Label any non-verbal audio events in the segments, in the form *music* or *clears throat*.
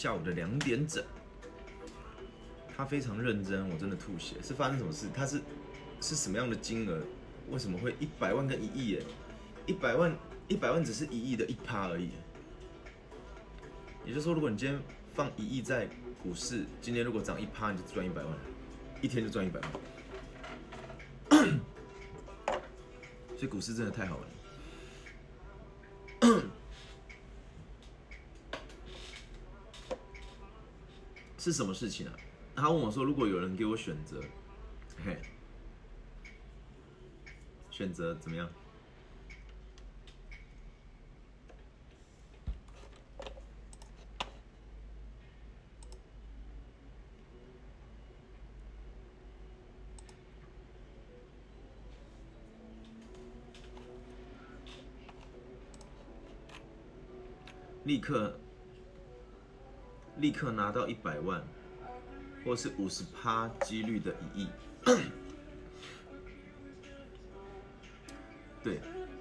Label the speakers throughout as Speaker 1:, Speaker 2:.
Speaker 1: 下午的两点整。他非常认真，我真的吐血。是发生什么事？他是是什么样的金额？为什么会一百万跟一亿？耶？一百万一百万只是一亿的一趴而已。也就是说，如果你今天放一亿在股市，今天如果涨一趴，你就赚一百万，一天就赚一百万。*clears throat* 所以股市真的太好玩了。是什么事情啊？他问我说：“如果有人给我选择，嘿，选择怎么样？”立刻，立刻拿到一百万，或是五十趴几率的一亿。对，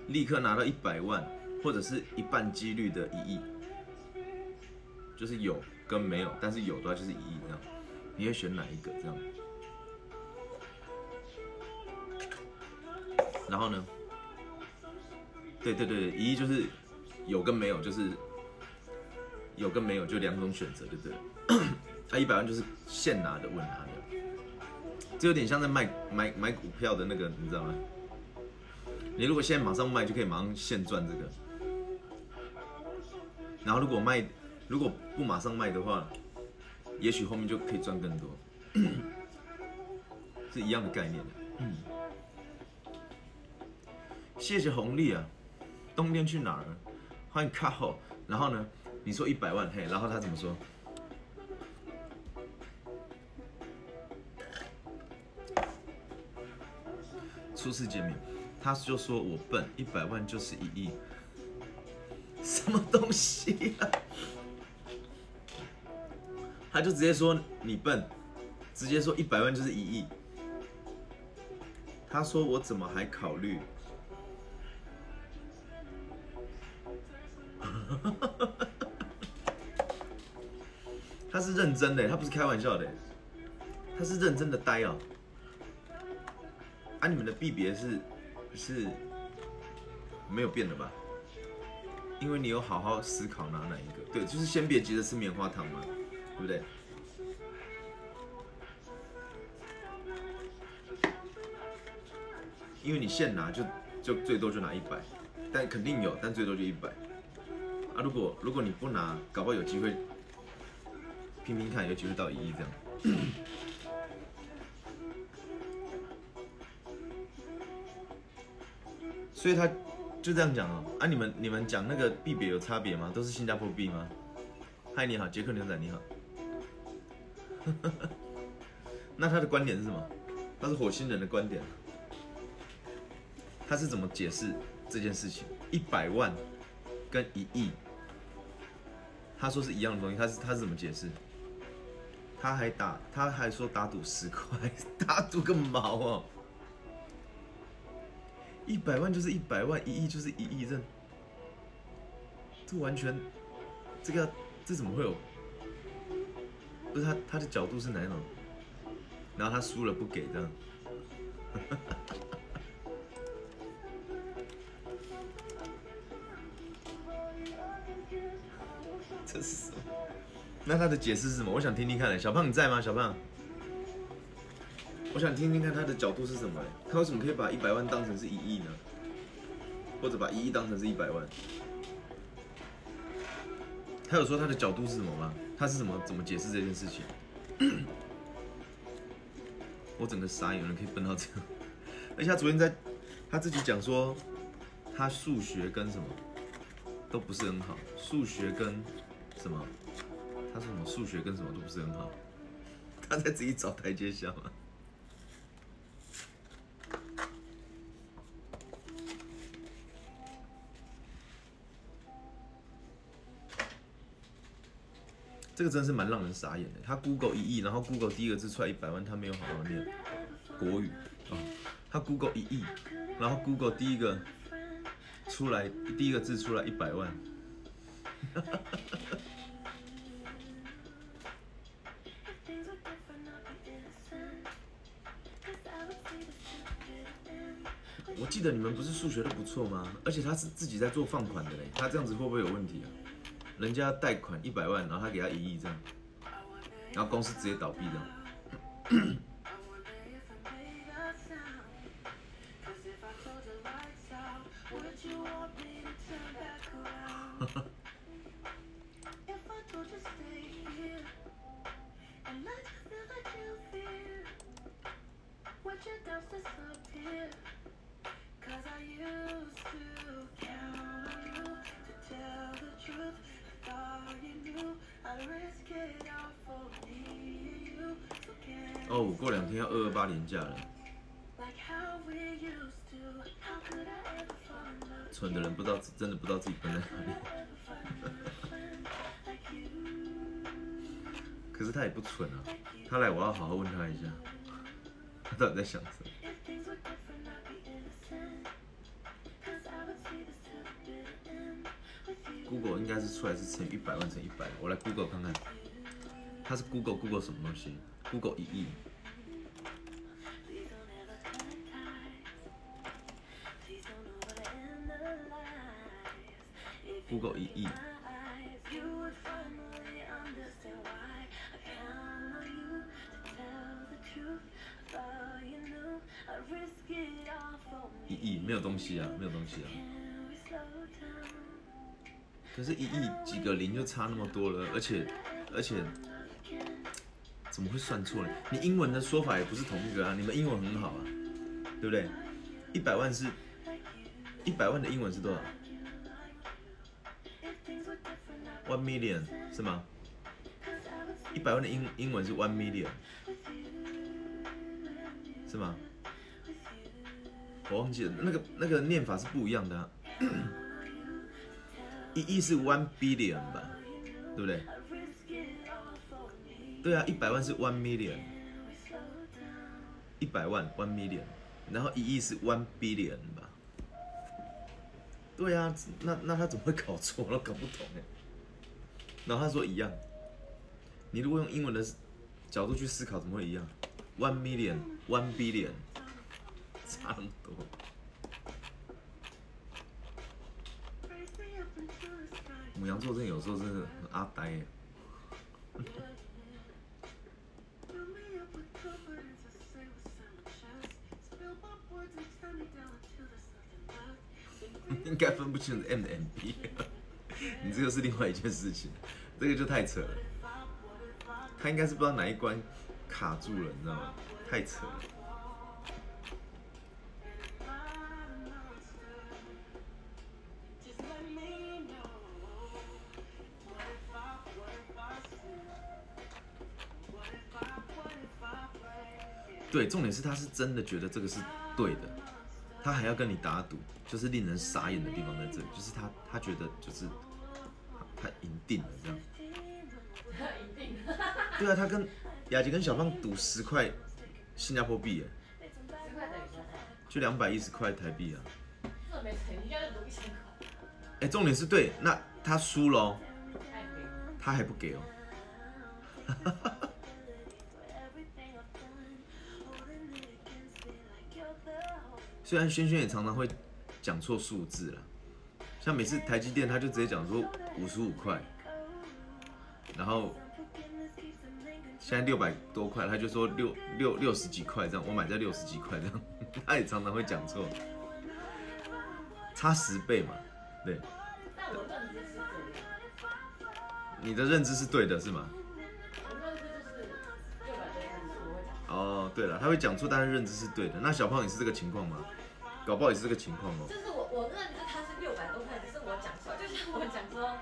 Speaker 1: 立刻拿到一百万，或者是一半几率的一亿，就是有跟没有，但是有的话就是一亿这样。你会选哪一个这样？然后呢？对对对，一亿就是有跟没有，就是。有跟没有就两种选择，对不对？他 *clears throat* 一百万就是现拿的问他的，这有点像在卖买买股票的那个，你知道吗？你如果现在马上卖，就可以马上现赚这个。然后如果卖，如果不马上卖的话，也许后面就可以赚更多，*clears throat* 是一样的概念的。谢谢红利啊！冬天去哪儿？欢迎卡后，然后呢？你说一百万嘿，然后他怎么说？初次见面，他就说我笨，一百万就是一亿，什么东西啊？他就直接说你笨，直接说一百万就是一亿。他说我怎么还考虑？是认真的，他不是开玩笑的，他是认真的呆啊！啊，你们的币别是是没有变的吧？因为你有好好思考拿哪一个？对，就是先别急着吃棉花糖嘛，对不对？因为你现拿就就最多就拿一百，但肯定有，但最多就一百。啊，如果如果你不拿，搞不好有机会。拼拼看，有机会到一亿这样。所以他就这样讲哦。啊，你们你们讲那个币别有差别吗？都是新加坡币吗？嗨，你好，杰克牛仔，你好。*laughs* 那他的观点是什么？他是火星人的观点。他是怎么解释这件事情？一百万跟一亿，他说是一样的东西。他是他是怎么解释？他还打，他还说打赌十块，打赌个毛啊！一百万就是一百万，一亿就是一亿，这这完全，这个这怎么会有？不是他他的角度是哪一种？然后他输了不给这样，那他的解释是什么？我想听听看。小胖你在吗？小胖，我想听听看他的角度是什么？他为什么可以把一百万当成是一亿呢？或者把一亿当成是一百万？他有说他的角度是什么吗？他是怎么怎么解释这件事情？*coughs* 我整个傻眼，有人可以笨到这样。而且他昨天在他自己讲说，他数学跟什么都不是很好，数学跟什么？他说什么数学跟什么都不是很好，*laughs* 他在自己找台阶下吗？这个真是蛮让人傻眼的。他 Google 一亿，然后 Google 第一个字出来一百万，他没有好好念国语啊。他 Google 一亿，然后 Google 第一个出来第一个字出来一百万。*laughs* 我记得你们不是数学都不错吗？而且他是自己在做放款的嘞，他这样子会不会有问题啊？人家贷款一百万，然后他给他一亿这样，然后公司直接倒闭这样。*laughs* 哦，过两天要二二八年假了。蠢的人不知道，真的不知道自己笨在哪里。*laughs* 可是他也不蠢啊，他来我要好好问他一下，他到底在想什么？Google 应该是出来是乘一百万乘一百，我来 Google 看看，它是 Google Google 什么东西？Google 一亿。Google 一亿。一亿没有东西啊，没有东西啊。可是，一亿几个零就差那么多了，而且，而且，怎么会算错呢？你英文的说法也不是同一个啊，你们英文很好啊，对不对？一百万是，一百万的英文是多少？One million 是吗？一百万的英英文是 one million 是吗？我忘记了，那个那个念法是不一样的啊。一亿是 one billion 吧，对不对？对啊，一百万是 one million，一百万 one million，然后一亿是 one billion 吧？对啊，那那他怎么会搞错了？搞不懂哎。然后他说一样，你如果用英文的角度去思考，怎么会一样？One million, one billion，差不多。母羊座真的有时候真的很阿呆耶。应该分不清 M 的 M P。你这个是另外一件事情，这个就太扯了。他应该是不知道哪一关卡住了，你知道吗？太扯了。对，重点是他是真的觉得这个是对的，他还要跟你打赌，就是令人傻眼的地方在这里，就是他他觉得就是。他赢定了，这样。赢定。对啊，他跟雅琪跟小胖赌十块新加坡币，哎。就两百一十块台币啊。哎，重点是对，那他输了，他还不给哦。虽然轩轩也常常会讲错数字了。像每次台积电，他就直接讲说五十五块，然后现在六百多块，他就说六六六十几块这样，我买在六十几块这样，*laughs* 他也常常会讲错，差十倍嘛，对。你的认知是对的，是吗？哦，对了，他会讲错，但是认知是对的。那小胖也是这个情况吗？搞不好也是这个情况哦。
Speaker 2: 就是我我认知他是六百多块，只是我讲错，就像我讲说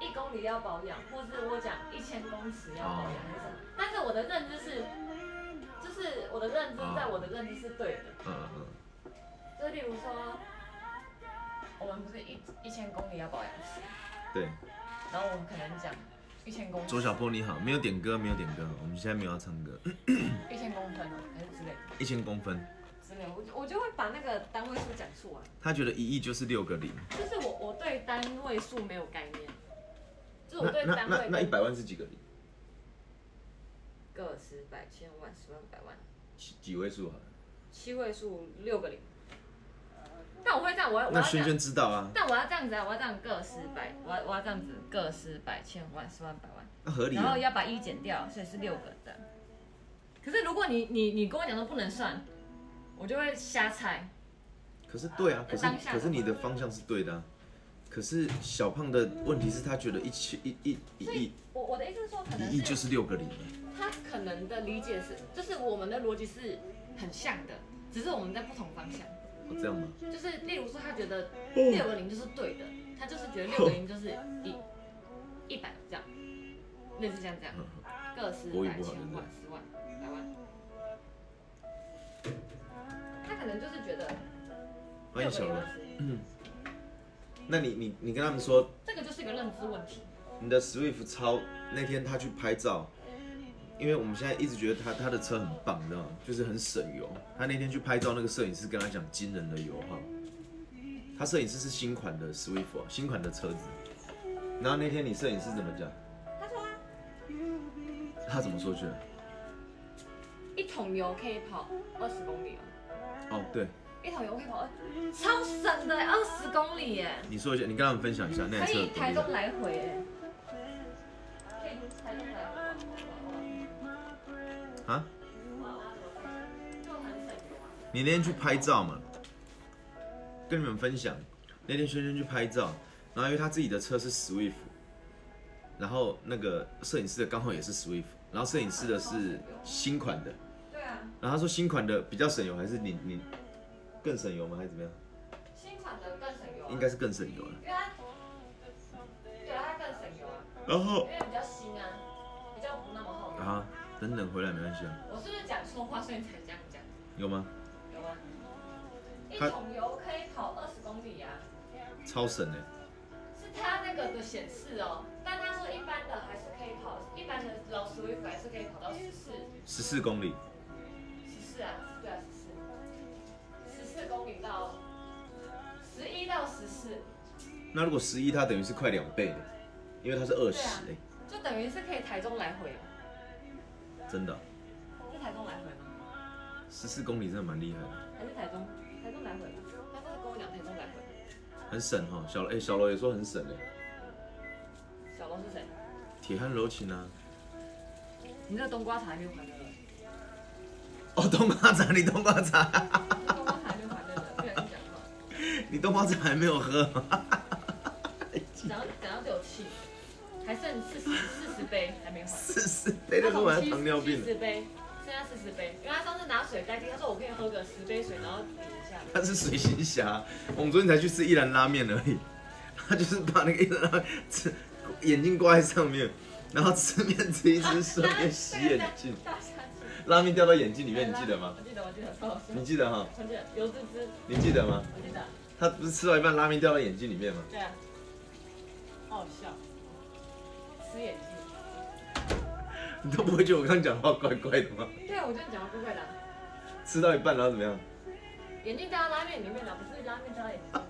Speaker 2: 一公里要保养，或是我讲一千公尺要保养？但是我的认知是，就是我的认知在我的认知是对的。嗯嗯嗯。就例如说，我们不是一一千公里要保养次？
Speaker 1: 对。
Speaker 2: 然后我们可能讲一千公。
Speaker 1: 左小波你好，没有点歌，没有点歌，我们现在没有要唱歌。*coughs*
Speaker 2: 一千公分哦，还是之类的。
Speaker 1: 一千公分之类。
Speaker 2: 我我就会把那个单位数讲错啊。
Speaker 1: 他觉得一亿就是六个零。
Speaker 2: 就是我我对单位数没有概念。就是我对单
Speaker 1: 位。那那一百万是几个零？
Speaker 2: 个十百千万十万百万。
Speaker 1: 几几位数啊？
Speaker 2: 七位数六个零。但我会这样，我要我
Speaker 1: 那轩
Speaker 2: 要这样，
Speaker 1: 轩知道啊，
Speaker 2: 但我要这样子啊，我要这样个十百，我要我要这样子个十百千万十万百万，
Speaker 1: 那合理啊。
Speaker 2: 然后要把一减掉，所以是六个这样。可是如果你你你跟我讲说不能算，我就会瞎猜。
Speaker 1: 可是对啊，可是
Speaker 2: 当下
Speaker 1: 可是你的方向是对的啊。可是小胖的问题是他觉得一千一一一亿
Speaker 2: 我我的意思是说，可能
Speaker 1: 一亿就是六个零，
Speaker 2: 他可能的理解是，就是我们的逻辑是很像的，只是我们在不同方向。
Speaker 1: 哦这样吗？
Speaker 2: 就是例如说，他觉得六个零就是对的，他就是觉得六个零就是一一百这样，类似像这样，个十百千万十万百万。他可能就是觉得
Speaker 1: 欢迎小罗
Speaker 2: 六个零二。十，
Speaker 1: 那你你你跟他们说，
Speaker 2: 这个就是一个认知问题。
Speaker 1: 你的 Swift 超那天他去拍照，因为我们现在一直觉得他他的车很棒，你知道吗？就是很省油。他那天去拍照，那个摄影师跟他讲惊人的油耗。他摄影师是新款的 Swift，、哦、新款的车子。然后那天你摄影师怎么讲？
Speaker 2: 他说啊，
Speaker 1: 他怎么说去了？
Speaker 2: 一桶油可以跑二十公里哦，
Speaker 1: 哦，对，
Speaker 2: 一桶油可以跑二，超省的，二十公里耶。
Speaker 1: 你说一下，你跟他们分享一下那台
Speaker 2: 可以台中。来回哎，
Speaker 1: 啊？你那天去拍照嘛？跟你们分享，那天轩轩去拍照，然后因为他自己的车是 Swift，然后那个摄影师的刚好也是 Swift，然后摄影师的是新款的，
Speaker 2: 对啊，
Speaker 1: 然后他说新款的比较省油，还是你你更省油吗？还是怎么样？
Speaker 2: 新款的更省油啊。
Speaker 1: 应该是更省油了。
Speaker 2: 因为它，对啊，它更省油啊，
Speaker 1: 然后
Speaker 2: 因为比较新啊，比较不那么耗油。
Speaker 1: 啊，等等回来没关系啊，
Speaker 2: 我是不是讲错话，所以你才这样讲？
Speaker 1: 有吗？
Speaker 2: 有啊？一桶油可以跑二十公里啊，
Speaker 1: 超神哎、
Speaker 2: 是它那个的显示哦。但他说一般的还是可以跑，一般的老 Swift 还是可以跑到十四，
Speaker 1: 十四公里，
Speaker 2: 十四啊，对啊，十四，十四公里到十一到十四，
Speaker 1: 那如果十一，它等于是快两倍的，因为它是二十哎，
Speaker 2: 就等于是可以台中来回哦，
Speaker 1: 真的，
Speaker 2: 是台中来回吗？
Speaker 1: 十四公里真的蛮厉害的。
Speaker 2: 还是台中？台中来回吧。他是跟我讲台中来回。
Speaker 1: 很省哈，小哎、小楼也说很省哎，
Speaker 2: 小罗是谁？
Speaker 1: 铁汉柔情啊，
Speaker 2: 你那个冬瓜茶还没有还乐乐，
Speaker 1: 哦冬瓜茶，你冬瓜茶，
Speaker 2: 冬瓜茶还没有还乐乐，不小心讲话，*laughs*
Speaker 1: 你冬瓜茶还没有喝吗？
Speaker 2: 讲到讲到对我气，还剩四十四十杯还没还。
Speaker 1: 四十杯的喝完糖尿病了，
Speaker 2: 七十杯，剩下四十杯，因为他上次拿水代替，他说我可以喝个十杯水，然后抵一下。
Speaker 1: 他是水行侠，我们昨天才去吃一兰拉面而已，他就是把那个一兰拉面吃眼镜挂在上面，然后吃面吃一吃，顺便洗眼镜。拉面掉到眼睛里面，你记得吗？
Speaker 2: 我记得，我记得，超好笑。
Speaker 1: 你记得哈？
Speaker 2: 我记得，油滋滋，
Speaker 1: 你记得吗？
Speaker 2: 我记得。
Speaker 1: 他不是吃到一半拉面掉到眼睛里面吗？
Speaker 2: 对啊，好好笑。吃眼镜。
Speaker 1: 你都不会觉得我刚刚讲话怪怪的吗？
Speaker 2: 对啊，我就讲话怪怪的啊。
Speaker 1: 吃到一半然后怎么样？
Speaker 2: 眼镜掉到拉面里面了，不是拉面掉到眼睛。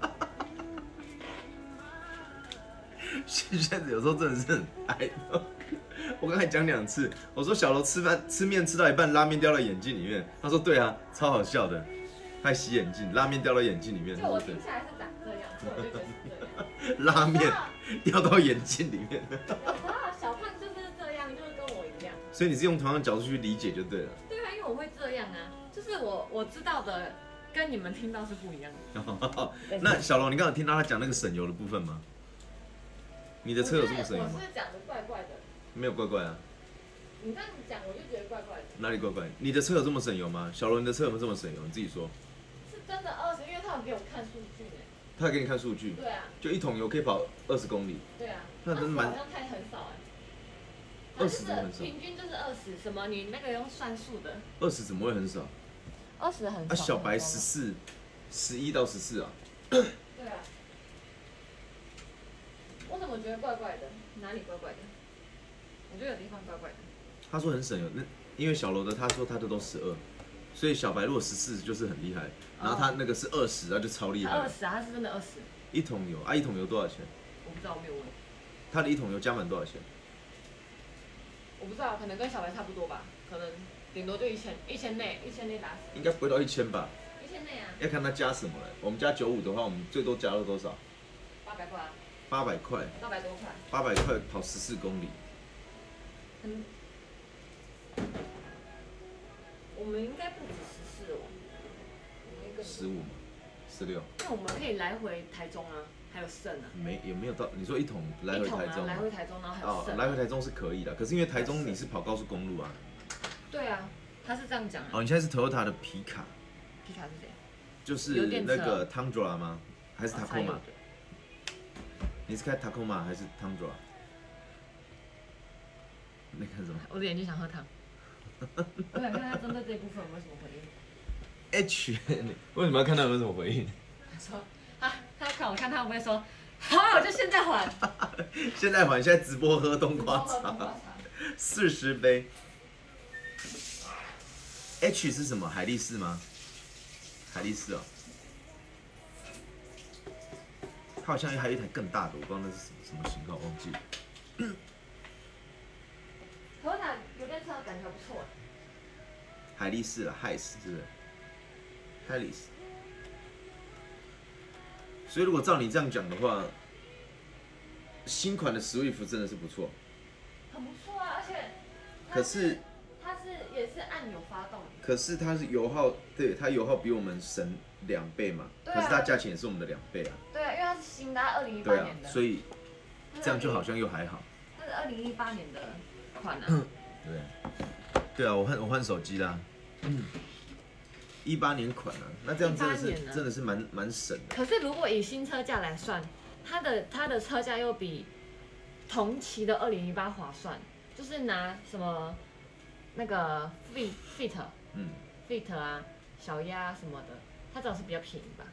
Speaker 1: 现在有时候真的是很爱的。我刚才讲两次，我说小楼吃饭吃面吃到一半，拉面掉到眼镜里面。他说对啊，超好笑的。他还洗眼镜，拉面掉到眼镜里面。
Speaker 2: 就我听，起来是长这样，所以我就觉得是这样。*laughs*
Speaker 1: 拉面 *laughs* 掉到眼睛里面。
Speaker 2: 有时候小胖就是这样，就是跟我一样。
Speaker 1: 所以你是用同样的角度去理解就对了。
Speaker 2: 对啊，因为我会这样啊，就是我我知道的跟你们听到是不一样的。*laughs*
Speaker 1: 那小龙，你刚刚有听到他讲那个省油的部分吗？你的车有这么省油吗
Speaker 2: 我？是讲的怪怪的，
Speaker 1: 没有怪怪啊，
Speaker 2: 你这样讲我就觉得怪怪的。
Speaker 1: 哪里怪怪？你的车有这么省油吗？小龙，你的车有没有这么省油？你自己说。
Speaker 2: 是真的二十，因为他们给我看数。
Speaker 1: 他还给你看数据，
Speaker 2: 对啊，
Speaker 1: 就一桶油可以跑二十公里，
Speaker 2: 对啊。
Speaker 1: 那真的蛮
Speaker 2: 好像太很少哎。
Speaker 1: 20
Speaker 2: 就是
Speaker 1: 真的很少
Speaker 2: 平均就是二十，什么你那个用算数的，
Speaker 1: 二十怎么会很少？
Speaker 2: 二十很
Speaker 1: 啊，小白十四，十一到十四啊，
Speaker 2: 对啊。我怎么觉得怪怪的？哪里怪怪的？我觉得有地方怪怪的。
Speaker 1: 他说很省油，那因为小楼的他说他的都十二，所以小白如果十四就是很厉害，然后他那个是二十，那就超厉害。
Speaker 2: 二十啊，他是真的二十，
Speaker 1: 一桶油啊，一桶油多少钱？
Speaker 2: 我不知道，我没有问。
Speaker 1: 他的一桶油加满多少钱？
Speaker 2: 我不知道，可能跟小白差不多吧，可能顶多就一千，一千内，一千内打死，
Speaker 1: 应该不会到一千吧？
Speaker 2: 一千内啊，
Speaker 1: 要看他加什么了。我们加九五的话，我们最多加了多少？
Speaker 2: 八百块啊，
Speaker 1: 八百块，
Speaker 2: 八百多块，
Speaker 1: 八百块跑十四公里，
Speaker 2: 很。我们应该不止十四哦，
Speaker 1: 十五嘛，十六，
Speaker 2: 那我们可以来回台中啊，还有剩啊，
Speaker 1: 没也没有到。你说一桶来回台中吗？
Speaker 2: 来回台中，然后还有
Speaker 1: 哦，来回台中是可以的，可是因为台中你是跑高速公路啊。
Speaker 2: 对啊，他是这样讲啊。
Speaker 1: 哦，你现在是 Toyota 的皮卡，
Speaker 2: 皮卡是谁？
Speaker 1: 就是那个 Tundra 吗？还是 Tacoma？
Speaker 2: 的
Speaker 1: 你是开 Tacoma 还是 Tundra？那看什么
Speaker 2: 我的眼睛想喝汤。我想看他针对这一部分有没有什么回应。
Speaker 1: ？H，你为什么要看他有没有什么回应？
Speaker 2: 他说啊，他看我看他会不会说，好，我就现在还。*laughs*
Speaker 1: 现在还，现在直播喝冬瓜茶，四十杯。H 是什么？海力士吗？海力士哦，它好像还有一台更大的，我不知道那是什么什么型号，忘记了。
Speaker 2: 可是他有电车感觉不错。
Speaker 1: 海力士了，海斯是不是？海力士。所以如果照你这样讲的话，新款的 Swift 真的是不错，
Speaker 2: 很不错啊，而且它
Speaker 1: 可是
Speaker 2: 它是也是按钮发动，
Speaker 1: 可是它是油耗，对它油耗比我们省两倍嘛，
Speaker 2: 对啊。
Speaker 1: 可是它价钱也是我们的两倍啊，
Speaker 2: 对啊，因为它是新的，二零一八
Speaker 1: 对啊
Speaker 2: 年，的，
Speaker 1: 所以这样就好像又还好，
Speaker 2: 它是二零一八年的款啊，*coughs*
Speaker 1: 对，对啊，我换我换手机啦，一八年款啊，那这样真的是真的是蛮蛮省的，
Speaker 2: 可是如果以新车价来算，它的它的车价又比同期的二零一八划算，就是拿什么那个 Fit Fit
Speaker 1: 嗯
Speaker 2: ，Fit 啊、小鸭什么的，它至少是比较便宜吧。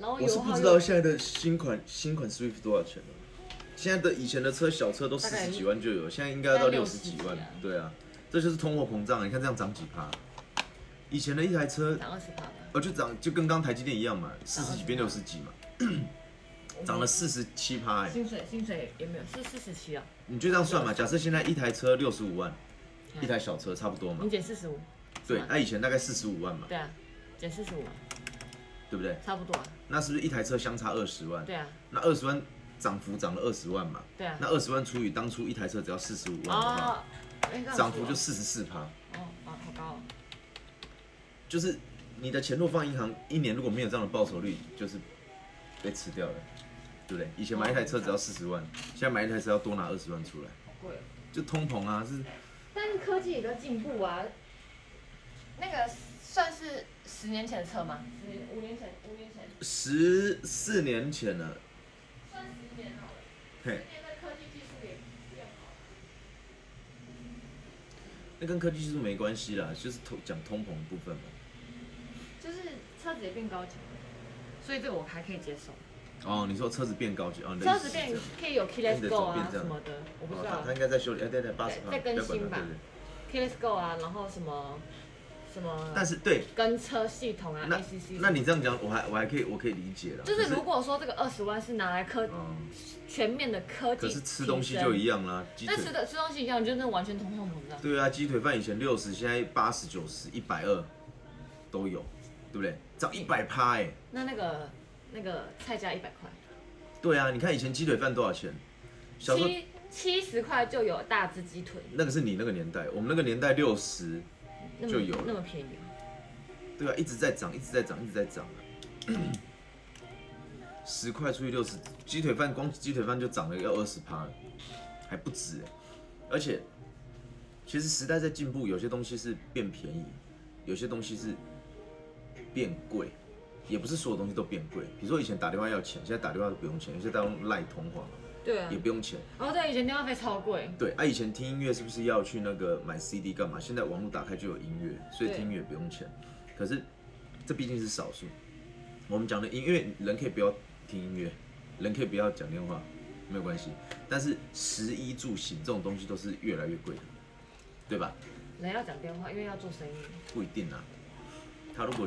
Speaker 2: 然后
Speaker 1: 我是不知道现在的新款新款 Swift 多少钱了。现在的以前的车小车都四十几万就有，现在应该要到六十几万
Speaker 2: 60几啊。
Speaker 1: 对啊，这就是通货膨胀啊！你看这样涨几趴？以前的一台车，
Speaker 2: 涨二十趴吧，
Speaker 1: 呃，就涨就跟刚台积电一样嘛，四十几变六十几嘛，涨了四十七趴哎。
Speaker 2: 薪水薪水也没有是四十七啊，
Speaker 1: 你就这样算嘛？假设现在一台车六十五万，
Speaker 2: 嗯
Speaker 1: 一台小车差不多嘛
Speaker 2: 你。减四十五，
Speaker 1: 对那以前大概四十五万嘛，
Speaker 2: 对啊，减四十五，
Speaker 1: 对不对？
Speaker 2: 差不多啊，
Speaker 1: 那是不是一台车相差二十万？
Speaker 2: 对啊，
Speaker 1: 那二十万涨幅涨了二十万嘛？
Speaker 2: 对啊。
Speaker 1: 那二十万除以当初一台车只要四十五万涨幅就四十四趴。
Speaker 2: 哦哦好高哦，
Speaker 1: 就是你的钱若放银行，一年如果没有这样的报酬率，就是被吃掉了，对不对？以前买一台车只要四十万，现在买一台车要多拿二十万出来，
Speaker 2: 好贵哦。
Speaker 1: 就通膨啊，是
Speaker 2: 但是科技也在进步啊。那个算是十年前的车吗？十年五年前，五年前
Speaker 1: 十四年前了，
Speaker 2: 算十年好了。
Speaker 1: 嘿，
Speaker 2: 年的科技技术也变好。
Speaker 1: 那跟科技技术没关系啦，就是通讲通膨的部分嘛。
Speaker 2: 就是车子也变高级，所以这个我还可以接受。
Speaker 1: 哦，你说车子变高级哦，你的
Speaker 2: 车子变可以有 Keyless Go 啊什么的，我不知道
Speaker 1: 哦他他。应该在修理，哎，对对，八十趴，
Speaker 2: 在更新吧。Keyless Go 啊，然后什么什么，
Speaker 1: 但是对，
Speaker 2: 跟车系统啊
Speaker 1: 那
Speaker 2: ，ACC。
Speaker 1: 那你这样讲，我还我还可以，我可以理解了。
Speaker 2: 就是如果说这个二十万是拿来科
Speaker 1: 嗯，
Speaker 2: 全面的科技，
Speaker 1: 可是吃东西就一
Speaker 2: 样。
Speaker 1: 样啦，鸡腿
Speaker 2: 那吃的吃东西一样，就是完全通货膨胀。
Speaker 1: 对啊，鸡腿饭以前六十，现在八十、九十、一百二都有，对不对？涨一百趴哎。
Speaker 2: 那那个那个菜价一百块，
Speaker 1: 对啊，你看以前鸡腿饭多少钱？小
Speaker 2: 七七十块就有大只鸡腿，
Speaker 1: 那个是你那个年代，我们那个年代六十，
Speaker 2: 那么
Speaker 1: 就有了
Speaker 2: 那么便宜啊。
Speaker 1: 对啊，一直在涨，一直在涨，一直在涨啊。*clears throat* 十块除以六十，鸡腿饭光鸡腿饭就涨了要二十趴了，还不止哎。而且，其实时代在进步，有些东西是变便宜，有些东西是变贵，也不是所有东西都变贵。比如说以前打电话要钱，现在打电话都不用钱，有些在用赖通话
Speaker 2: 对啊
Speaker 1: 也，不用钱。
Speaker 2: 哦对，以前电话费超贵，
Speaker 1: 对啊，以前听音乐是不是要去那个买 CD 干嘛？现在网络打开就有音乐，所以
Speaker 2: 对
Speaker 1: 听音乐不用钱。可是这毕竟是少数。我们讲的音乐，人可以不要听音乐，人可以不要讲电话，没有关系。但是食衣住行这种东西都是越来越贵的，对吧？
Speaker 2: 人要讲电话，因为要做生意。
Speaker 1: 不一定啊。他如果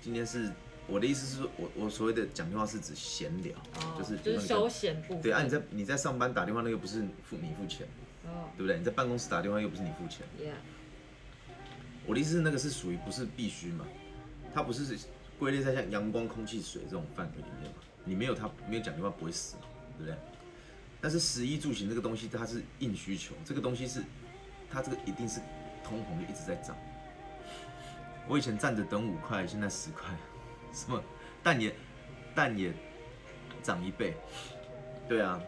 Speaker 1: 今天是我的意思是说，我我所谓的讲电话是指闲聊，
Speaker 2: 哦，
Speaker 1: 就是
Speaker 2: 就是休闲部分。
Speaker 1: 对啊，你在你在上班打电话那个不是付你付钱，
Speaker 2: 哦
Speaker 1: 对不对？你在办公室打电话又不是你付钱。
Speaker 2: ，Yeah，
Speaker 1: 我的意思是那个是属于不是必须嘛，它不是归类在像阳光、空气、水这种范围里面嘛？你没有它，没有讲电话不会死嘛，对不对？但是食衣住行这个东西，它是硬需求，这个东西是它这个一定是通膨就一直在涨。我以前站着等五块，现在十块，什么蛋也蛋也涨一倍，对啊，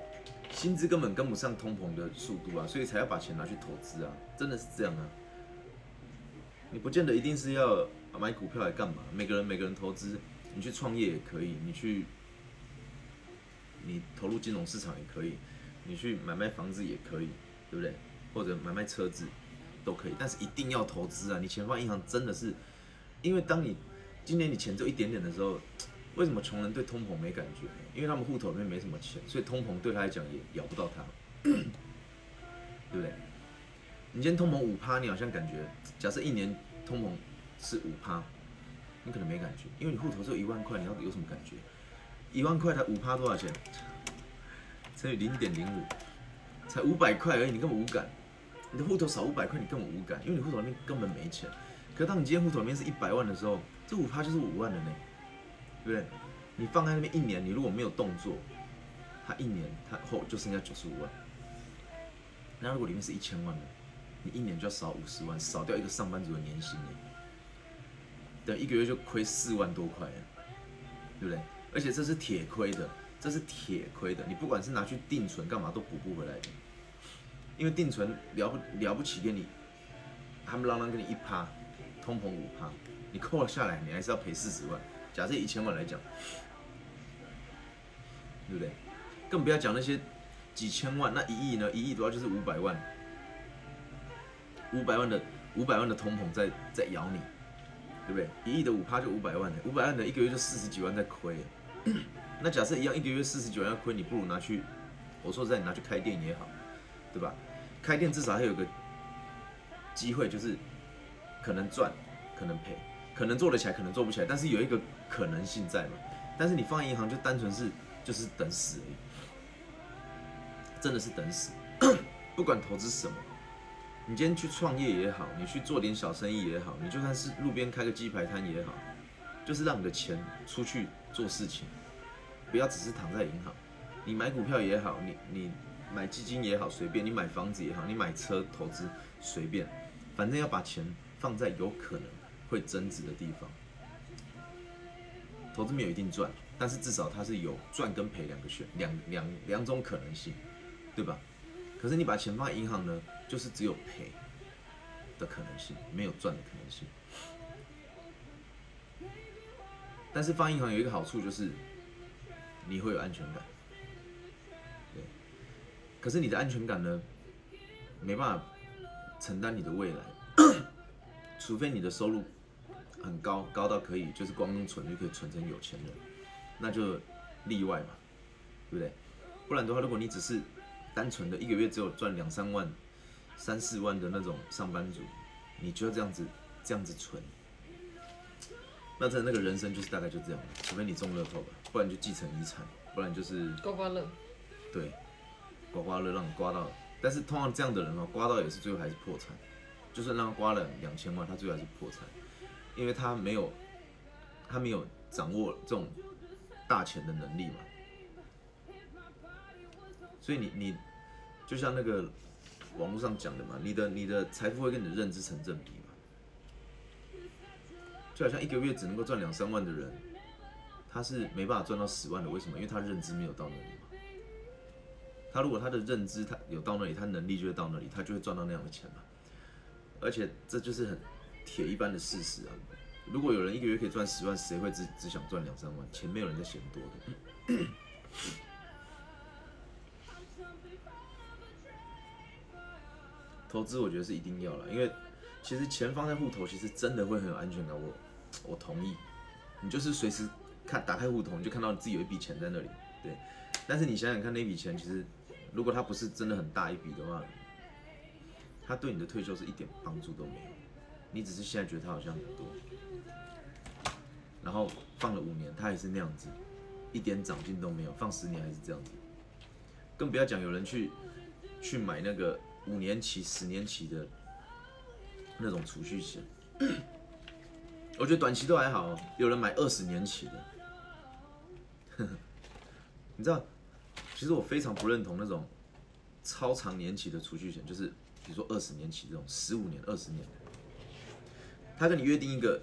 Speaker 1: 薪资根本跟不上通膨的速度啊，所以才要把钱拿去投资啊，真的是这样啊。你不见得一定是要买股票来干嘛，每个人每个人投资，你去创业也可以，你去你投入金融市场也可以，你去买卖房子也可以，对不对？或者买卖车子都可以，但是一定要投资啊！你钱放银行真的是。因为当你今年你钱只有一点点的时候，*tsk* 为什么穷人对通膨没感觉？因为他们户头里面没什么钱，所以通膨对他来讲也咬不到他，*clears throat* 对不对？你今天通膨五趴，你好像感觉，*tsk* 假设一年通膨是五趴，你可能没感觉，因为你户头只有一万块，你要有什么感觉？一万块它五趴多少钱？*tsk* 乘以零点零五，才五百块而已，你根本无感。你的户头少五百块，你根本无感，因为你户头里面根本没钱。可当你今天户头里面是一百万的时候，这五趴就是五万了呢，对不对？你放在那边一年，你如果没有动作，它一年它后就剩下九十五万。那如果里面是一千万呢？你一年就要少五十万，少掉一个上班族的年薪呢，等一个月就亏四万多块，对不对？而且这是铁亏的，这是铁亏的。你不管是拿去定存干嘛，都补不回来的，因为定存了不了不起给你，他们啷啷给你一趴。通膨五趴，你扣了下来，你还是要赔四十万。假设一千万来讲，对不对？更不要讲那些几千万，那一亿呢？一亿的话就是五百万，五百万的五百万的通膨在在咬你，对不对？一亿的五趴就五百万，五百万的一个月就四十几万在亏。*coughs* 那假设一样，一个月四十几万要亏，你不如拿去，我说实在，你拿去开店也好，对吧？开店至少还有个机会，就是。可能赚，可能赔，可能做得起来，可能做不起来，但是有一个可能性在嘛。但是你放银行就单纯是就是等死而已，真的是等死。*clears throat* 不管投资什么，你今天去创业也好，你去做点小生意也好，你就算是路边开个鸡排摊也好，就是让你的钱出去做事情，不要只是躺在银行。你买股票也好，你你买基金也好，随便；你买房子也好，你买车投资随便，反正要把钱。放在有可能会增值的地方，投资没有一定赚，但是至少它是有赚跟赔两个选两两两种可能性，对吧？可是你把钱放在银行呢，就是只有赔的可能性，没有赚的可能性。但是放银行有一个好处就是你会有安全感，对。可是你的安全感呢，没办法承担你的未来。*coughs* 除非你的收入很高，高到可以就是光用存就可以存成有钱人，那就例外嘛，对不对？不然的话，如果你只是单纯的一个月只有赚两三万、三四万的那种上班族，你就要这样子这样子存，那在那个人生就是大概就这样了。除非你中乐透吧，不然就继承遗产，不然就是
Speaker 2: 刮刮乐。
Speaker 1: 对，刮刮乐让你刮到，但是通常这样的人哦，刮到也是最后还是破产。就算让他刮了两千万，他最后还是破产，因为他没有，他没有掌握这种大钱的能力嘛。所以你你就像那个网络上讲的嘛，你的你的财富会跟你的认知成正比嘛。就好像一个月只能够赚两三万的人，他是没办法赚到十万的，为什么？因为他认知没有到那里嘛。他如果他的认知他有到那里，他能力就会到那里，他就会赚到那样的钱嘛。而且这就是很铁一般的事实啊！如果有人一个月可以赚十万，谁会只只想赚两三万？钱没有人在嫌多的。*coughs* 投资我觉得是一定要了，因为其实钱放在户头，其实真的会很有安全感。我我同意，你就是随时看打开户头，你就看到你自己有一笔钱在那里，对。但是你想想看，那笔钱其实如果它不是真的很大一笔的话，它对你的退休是一点帮助都没有，你只是现在觉得他好像很多，然后放了五年，他还是那样子，一点长进都没有，放十年还是这样子，更不要讲有人去去买那个五年期、十年期的那种储蓄险，我觉得短期都还好，有人买二十年期的，*laughs* 你知道，其实我非常不认同那种超长年期的储蓄险，就是比如说二十年期这种，十五年、二十年，他跟你约定一个，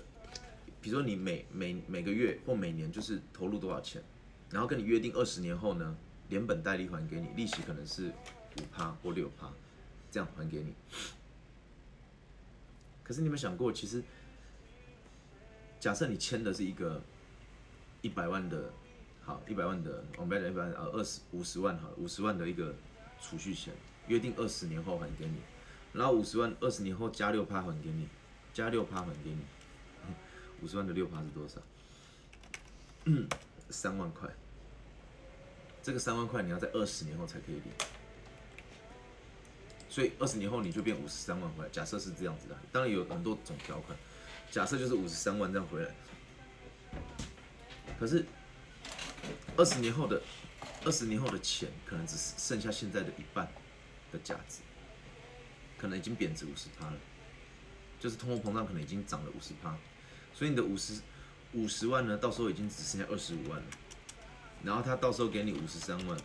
Speaker 1: 比如说你每每每个月或每年就是投入多少钱，然后跟你约定二十年后呢，连本带利还给你，利息可能是五趴或六趴，这样还给你。可是你有没有想过，其实？假设你签的是一个一百万的，好一百万的，我们讲一百呃二十五十万好五十万的一个储蓄险，约定二十年后还给你，然后五十万二十年后加六趴还给你，加六趴还给你，五十万的六趴是多少？三万块。这个三万块你要在二十年后才可以领，所以二十年后你就变五十三万块。假设是这样子的，当然有很多种条款。假设就是五十三万这样回来，可是二十年后的二十年后的钱可能只剩下现在的一半的价值，可能已经贬值五十趴了，就是通货膨胀可能已经涨了五十趴，所以你的五十五十万呢，到时候已经只剩下二十五万了，然后他到时候给你五十三万，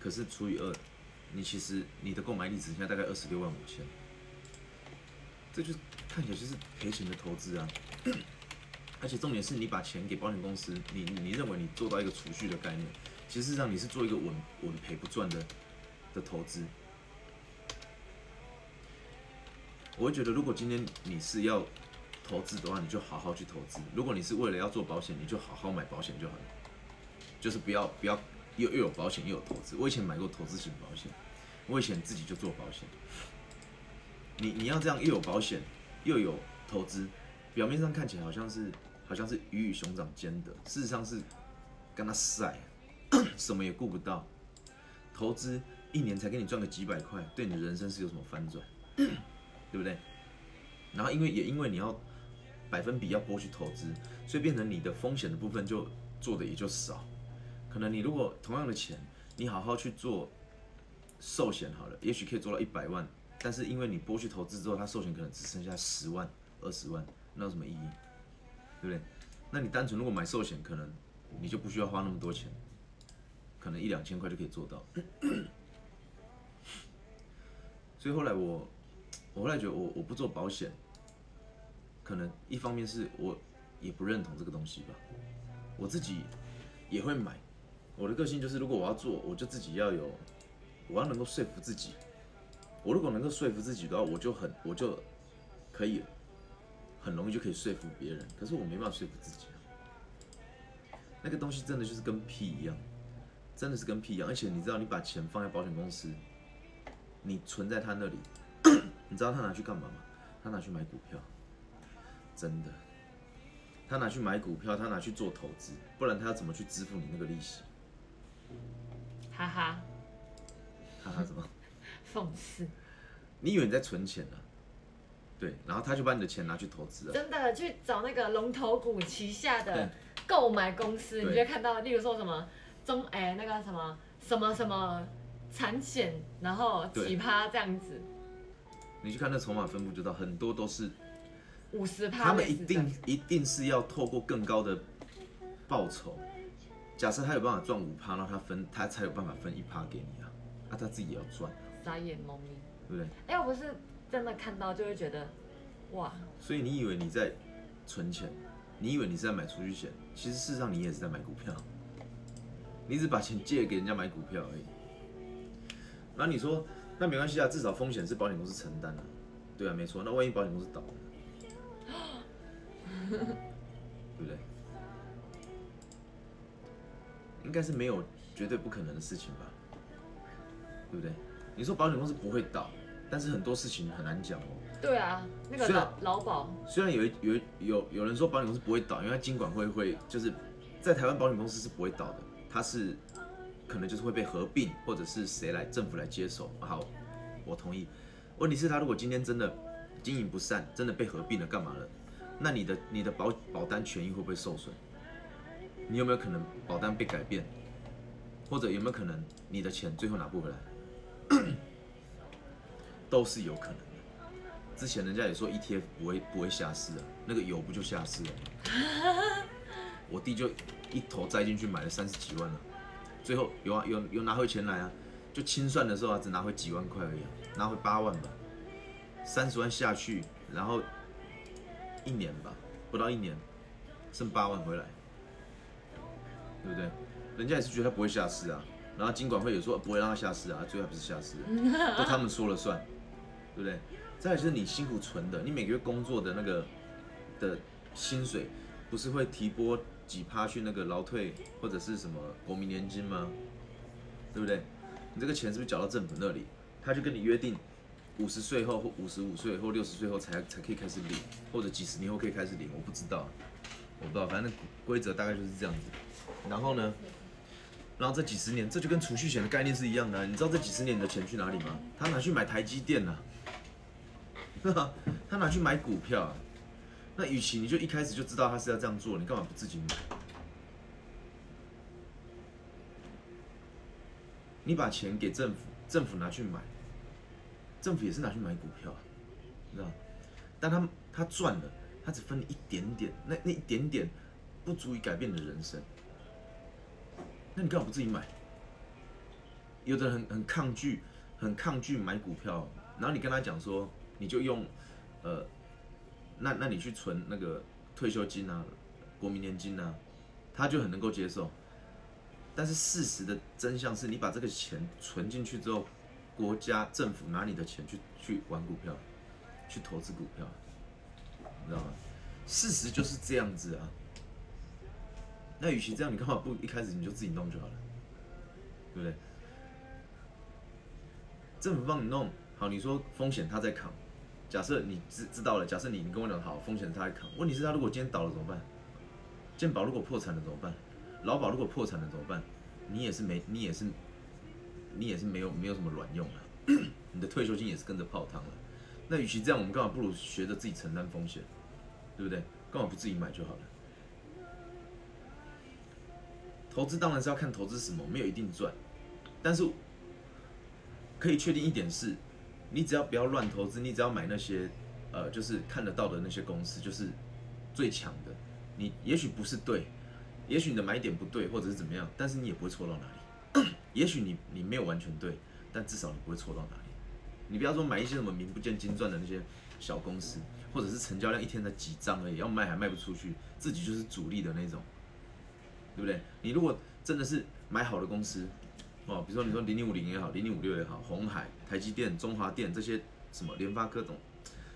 Speaker 1: 可是除以二，你其实你的购买力只剩下大概二十六万五千，这就是。看起来就是赔钱的投资啊，*coughs* 而且重点是你把钱给保险公司，你你认为你做到一个储蓄的概念，其实上你是做一个稳稳赔不赚的的投资。我会觉得，如果今天你是要投资的话，你就好好去投资；如果你是为了要做保险，你就好好买保险就好了，就是不要不要又又有保险又有投资。我以前买过投资型保险，我以前自己就做保险。你你要这样又有保险。又有投资，表面上看起来好像是好像是鱼与熊掌兼得，事实上是跟他晒，*coughs* 什么也顾不到。投资一年才给你赚个几百块，对你的人生是有什么翻转？对不对？然后因为也因为你要百分比要拨去投资，所以变成你的风险的部分就做的也就少。可能你如果同样的钱，你好好去做寿险好了，也许可以做到一百万。但是因为你拨去投资之后，它寿险可能只剩下十万、二十万，那有什么意义？对不对？那你单纯如果买寿险，可能你就不需要花那么多钱，可能一两千块就可以做到。*coughs* 所以后来我，我后来觉得我我不做保险，可能一方面是我也不认同这个东西吧。我自己也会买，我的个性就是如果我要做，我就自己要有，我要能够说服自己。我如果能够说服自己的话，我就很我就可以很容易就可以说服别人。可是我没办法说服自己，那个东西真的就是跟屁一样，真的是跟屁一样。而且你知道，你把钱放在保险公司，你存在他那里，你知道他拿去干嘛吗？他拿去买股票，真的，他拿去买股票，他拿去做投资，不然他要怎么去支付你那个利息？
Speaker 2: 哈哈，
Speaker 1: 哈哈什么？*laughs*
Speaker 2: 讽刺，
Speaker 1: 你以为你在存钱呢？对，然后他就把你的钱拿去投资了。
Speaker 2: 真的去找那个龙头股旗下的购买公司，你就看到，例如说什么中哎那个什么什么什么产险，然后奇葩这样子。
Speaker 1: 你去看那筹码分布，就知道很多都是
Speaker 2: 五十趴。
Speaker 1: 他们一定一定是要透过更高的报酬。假设他有办法赚五趴，让他分，他才有办法分一趴给你啊，那他自己也要赚。
Speaker 2: 傻眼懵咪，
Speaker 1: 对不对？
Speaker 2: 哎，我不是真的看到就会觉得，哇！
Speaker 1: 所以你以为你在存钱，你以为你是在买储蓄险，其实事实上你也是在买股票，你只把钱借给人家买股票而已。那你说，那没关系啊，至少风险是保险公司承担的，对啊，没错。那万一保险公司倒了，*laughs* 对不对？应该是没有绝对不可能的事情吧，对不对？你说保险公司不会倒，但是很多事情很难讲哦。
Speaker 2: 对啊，那个劳劳保
Speaker 1: 虽然有有有有人说保险公司不会倒，因为它金管会会就是在台湾保险公司是不会倒的，它是可能就是会被合并，或者是谁来政府来接手。好，我同意。问题是，他如果今天真的经营不善，真的被合并了，干嘛了？那你的你的保保单权益会不会受损？你有没有可能保单被改变？或者有没有可能你的钱最后拿不回来？*clears throat* 都是有可能的，之前人家也说 ETF 不会不会下市啊，那个油不就下市了吗？*laughs* 我弟就一头栽进去买了三十几万了，最后有啊有有拿回钱来啊，就清算的时候啊只拿回几万块而已、啊，拿回八万吧，三十万下去，然后一年吧，不到一年，剩八万回来，对不对？人家也是觉得他不会下市啊，然后金管会也说不会让他下市啊，最后还不是下市了，*laughs* 都他们说了算，对不对？再来就是你辛苦存的，你每个月工作的那个的薪水，不是会提拨几趴去那个劳退或者是什么国民年金吗？对不对？你这个钱是不是缴到政府那里？他就跟你约定，五十岁后或五十五岁或六十岁后才才可以开始领，或者几十年后可以开始领，我不知道，我不知道，反正规则大概就是这样子。然后呢，然后这几十年，这就跟储蓄险的概念是一样的、你知道这几十年的钱去哪里吗？他拿去买台积电呐、啊，*laughs* 他拿去买股票、那与其你就一开始就知道他是要这样做，你干嘛不自己买？你把钱给政府，政府拿去买，政府也是拿去买股票，知道？但他他赚了，他只分你一点点，那那一点点不足以改变你的人生。那你干嘛不自己买？有的人很很抗拒，很抗拒买股票，然后你跟他讲说，你就用，呃，那那你去存那个退休金啊，国民年金啊，他就很能够接受。但是事实的真相是你把这个钱存进去之后，国家政府拿你的钱去去玩股票，去投资股票，你知道吗？事实就是这样子啊。那与其这样，你干嘛不一开始你就自己弄就好了，对不对？政府帮你弄好，你说风险他在扛，假设你知知道了，假设你你跟我讲好，风险他在扛，问题是他如果今天倒了怎么办？健保如果破产了怎么办？劳保如果破产了怎么办？你也是没，你也是，你也是没有没有什么卵用啊，*clears throat* 你的退休金也是跟着泡汤了。那与其这样，我们干嘛不如学着自己承担风险，对不对？干嘛不自己买就好了？投资当然是要看投资什么，没有一定赚，但是可以确定一点是，你只要不要乱投资，你只要买那些呃就是看得到的那些公司，就是最强的。你也许不是对，也许你的买点不对，或者是怎么样，但是你也不会错到哪里。*clears throat* 也许你你没有完全对，但至少你不会错到哪里。你不要说买一些什么名不见经传的那些小公司，或者是成交量一天才几张而已，要卖还卖不出去，自己就是主力的那种，对不对？你如果真的是买好的公司，哦，比如说你说零零五零也好，零零五六也好，红海、台积电、中华电这些什么联发科这种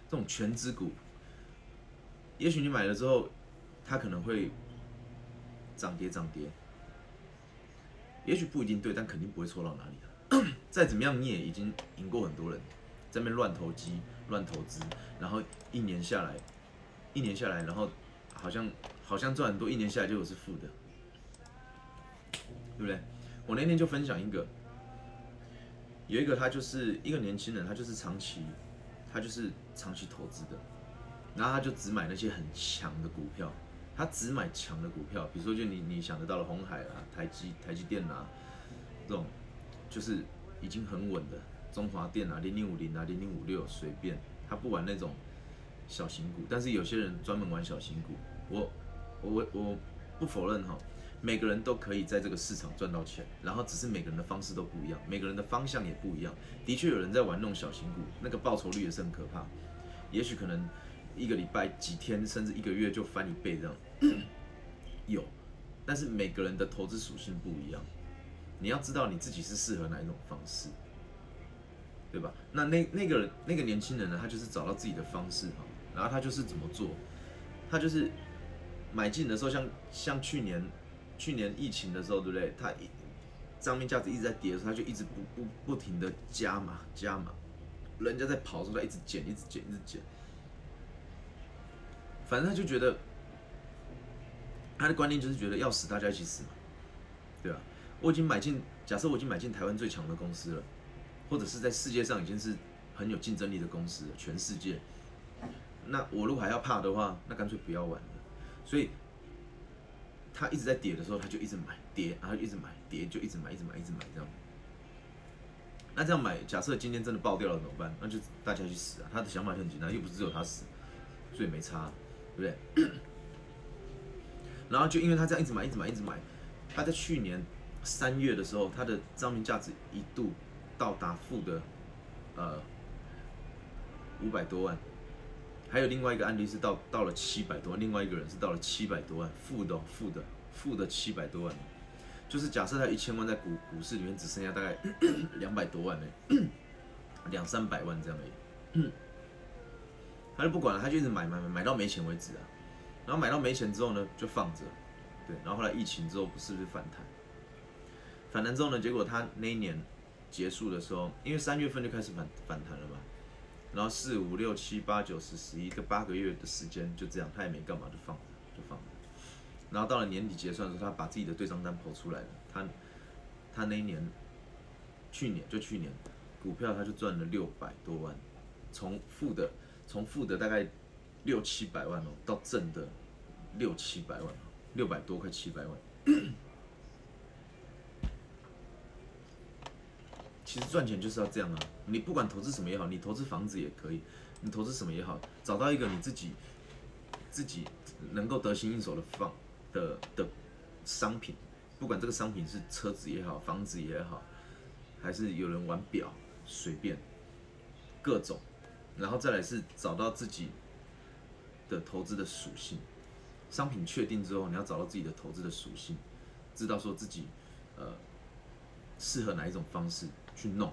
Speaker 1: 这种全资股，也许你买了之后，它可能会涨跌涨跌，也许不一定对，但肯定不会错到哪里。*coughs* 再怎么样，你也已经赢过很多人，在那边乱投机、乱投资，然后一年下来，一年下来，然后好像好像赚很多，一年下来结果是负的，对不对？我那天就分享一个，有一个他就是一个年轻人，他就是长期，他就是长期投资的，然后他就只买那些很强的股票，他只买强的股票，比如说就你你想得到的红海啊、台积台积电啊这种。就是已经很稳的中华电啊、零零五零啊、零零五六随便，他不玩那种小型股，但是有些人专门玩小型股。我我我不否认哈，每个人都可以在这个市场赚到钱，然后只是每个人的方式都不一样，每个人的方向也不一样。的确有人在玩弄小型股，那个报酬率也是很可怕，也许可能一个礼拜、几天甚至一个月就翻一倍这样，*coughs* 有，但是每个人的投资属性不一样。你要知道你自己是适合哪一种方式，对吧？那那那个那个年轻人呢，他就是找到自己的方式哈，然后他就是怎么做，他就是买进的时候，像像去年去年疫情的时候，对不对？他一账面价值一直在跌的时候，他就一直不不不停的加码加码，人家在跑的时候，他一直减一直减一直减，反正他就觉得他的观念就是觉得要死大家一起死嘛，对吧？我已经买进，假设我已经买进台湾最强的公司了，或者是在世界上已经是很有竞争力的公司了，全世界。那我如果还要怕的话，那干脆不要玩了。所以，他一直在跌的时候，他就一直买跌，然后一直买跌，就一直买，一直买，一直买这样。那这样买，假设今天真的爆掉了怎么办？那就大家去死啊！他的想法很简单，又不是只有他死，所以没差，对不对？*clears throat* 然后就因为他这样一直买，一直买，一直买，他在去年三月的时候，他的账面价值一度到达负的呃五百多万。还有另外一个案例是到到了七百多万，另外一个人是到了七百多万，负的负的负的七百多万，就是假设他一千万在股股市里面只剩下大概 *coughs* 两百多万呢，*coughs* 两三百万这样而已，他就不管了，他就一直买买买买到没钱为止啊，然后买到没钱之后呢就放着，对，然后后来疫情之后不是不是反弹，反弹之后呢，结果他那一年结束的时候，因为三月份就开始反反弹了嘛。然后四五六七八九十十一个八个月的时间就这样，他也没干嘛，就放着就放着。然后到了年底结算的时候，他把自己的对账单跑出来了。他他那一年，去年就去年，股票他就赚了六百多万，从负的从负的大概六七百万哦，到正的六七百万，六百多快七百万。其实赚钱就是要这样啊！你不管投资什么也好，你投资房子也可以，你投资什么也好，找到一个你自己自己能够得心应手的放的的商品，不管这个商品是车子也好，房子也好，还是有人玩表，随便各种，然后再来是找到自己的投资的属性。商品确定之后，你要找到自己的投资的属性，知道说自己呃适合哪一种方式。去弄，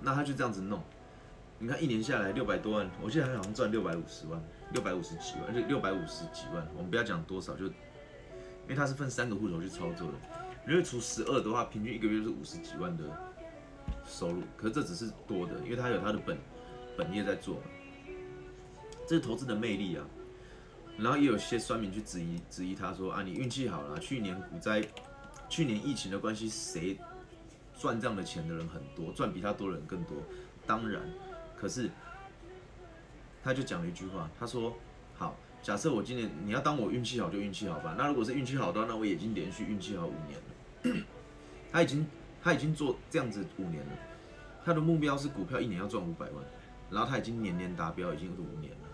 Speaker 1: 那他就这样子弄。你看一年下来六百多万，我记得他好像赚六百五十万，六百五十几万，就六百五十几万。我们不要讲多少，就因为他是分三个户头去操作的。因为除十二的话，平均一个月是五十几万的收入。可是这只是多的，因为他有他的本本业在做。这是投资的魅力啊。然后也有些酸民去质疑质疑他说啊，你运气好了，去年股灾，去年疫情的关系，谁？赚这样的钱的人很多，赚比他多的人更多。当然，可是他就讲了一句话，他说：“好，假设我今年你要当我运气好就运气好吧。那如果是运气好的话，那我已经连续运气好五年了。他已经他已经做这样子五年了。他的目标是股票一年要赚五百万，然后他已经年年达标，已经是五年了，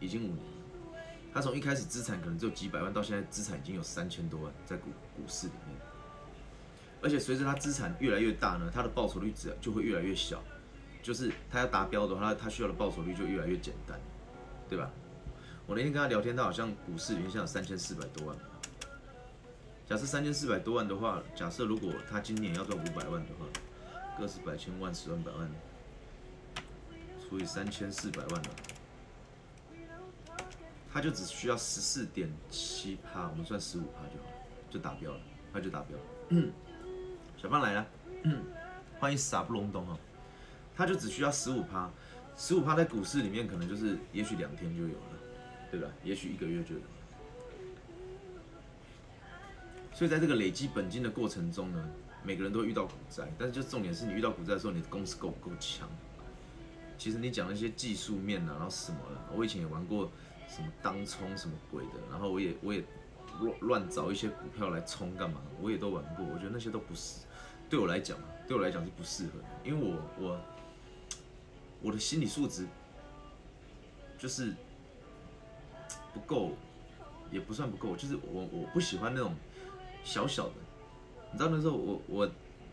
Speaker 1: 已经五年。他从一开始资产可能只有几百万，到现在资产已经有三千多万在股股市里面。”而且随着他资产越来越大呢，他的报酬率只就会越来越小，就是他要达标的话，他需要的报酬率就越来越简单，对吧？我那天跟他聊天，他好像股市里面像三千四百多万。假设三千四百多万的话，假设如果他今年要赚五百万的话，个十百千万十万百万除以三千四百万了，他就只需要十四点七趴，我们算十五趴就好，就达标了，他就达标了。小胖来了，欢迎傻不隆咚哦，他就只需要十五趴，十五趴在股市里面可能就是也许两天就有了，对吧？也许一个月就有了。所以在这个累积本金的过程中呢，每个人都遇到股灾，但是就重点是你遇到股灾的时候，你的公司够不够强？其实你讲那些技术面啊，然后什么的，我以前也玩过什么当冲什么鬼的，然后我也我也乱乱找一些股票来冲干嘛，我也都玩过，我觉得那些都不是。对我来讲对我来讲是不适合的，因为我我我的心理素质就是不够，也不算不够，就是我我不喜欢那种小小的，你知道那时候我我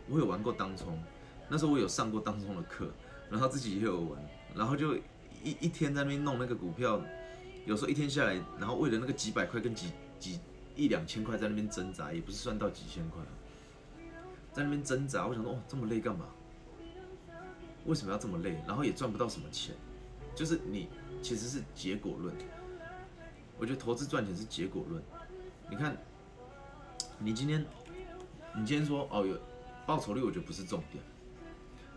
Speaker 1: 我有玩过当冲，那时候我有上过当冲的课，然后自己也有玩，然后就一一天在那边弄那个股票，有时候一天下来，然后为了那个几百块跟几几一两千块在那边挣扎，也不是算到几千块。在那边挣扎，我想说，哦，这么累干嘛？为什么要这么累？然后也赚不到什么钱，就是你其实是结果论。我觉得投资赚钱是结果论。你看，你今天，你今天说哦有报酬率，我觉得不是重点，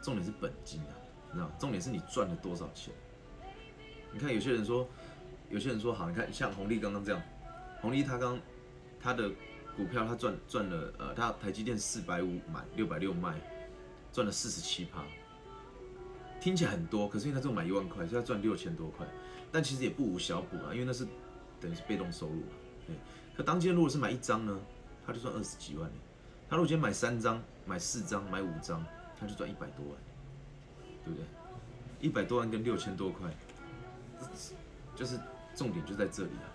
Speaker 1: 重点是本金啊，你知道重点是你赚了多少钱。你看有些人说，有些人说好，你看像红利刚刚这样，红利他刚他的。股票他赚赚了，呃，他台积电四百五买，六百六卖，赚了四十七趴，听起来很多，可是因为他只有买一万块，所以他赚六千多块，但其实也不无小补啊，因为那是等于是被动收入嘛，对。可当今如果是买一张呢，他就赚二十几万他如果今天买三张、买四张、买五张，他就赚一百多万，对不对？一百多万跟六千多块，就是重点就在这里啊。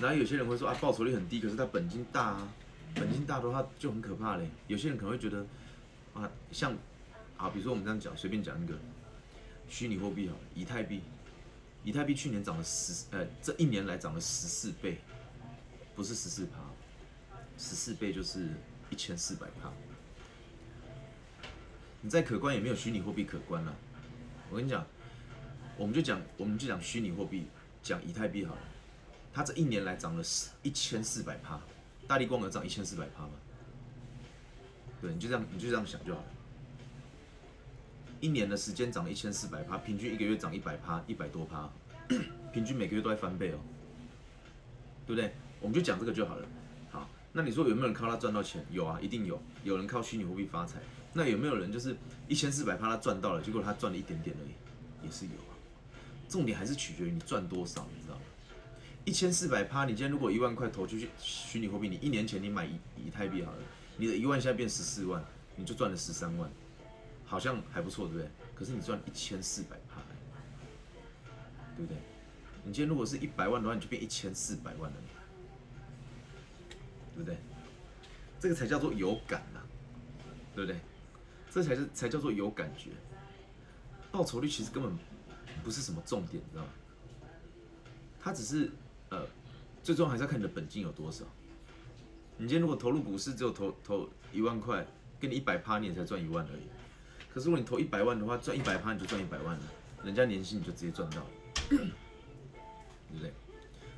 Speaker 1: 然后有些人会说啊，报酬率很低，可是他本金大啊，本金大的话就很可怕嘞。有些人可能会觉得啊，像啊，比如说我们这样讲，随便讲一个虚拟货币好了，以太币，以太币去年涨了十，呃，这一年来涨了十四倍，不是十四趴，十四倍就是一千四百趴。你再可观也没有虚拟货币可观了。我跟你讲，我们就讲，我们就讲虚拟货币，讲以太币好了。它这一年来涨了四一千四百趴，大力光有涨一千四百趴吗？对，你就这样，你就这样想就好了。一年的时间涨了一千四百趴，平均一个月涨一百趴，一百多趴，*clears throat* 平均每个月都在翻倍哦，对不对？我们就讲这个就好了。好，那你说有没有人靠它赚到钱？有啊，一定有。有人靠虚拟货币发财。那有没有人就是一千四百趴他赚到了，结果他赚了一点点而已，也是有啊。重点还是取决于你赚多少，你知道？一千四百趴，你今天如果一万块投进去虚拟货币，你一年前你买以以太币好了，你的一万现在变十四万，你就赚了十三万，好像还不错，对不对？可是你赚一千四百趴，对不对？你今天如果是一百万的话，你就变一千四百万了，对不对？这个才叫做有感呐，对不对？这才是才叫做有感觉，报酬率其实根本不是什么重点，你知道吗？它只是，最终还是要看你的本金有多少。你今天如果投入股市只有投投一万块，给你一百趴，你也才赚一万而已。可是如果你投一百万的话，赚一百趴你就赚一百万了，人家年薪你就直接赚到了，对不对？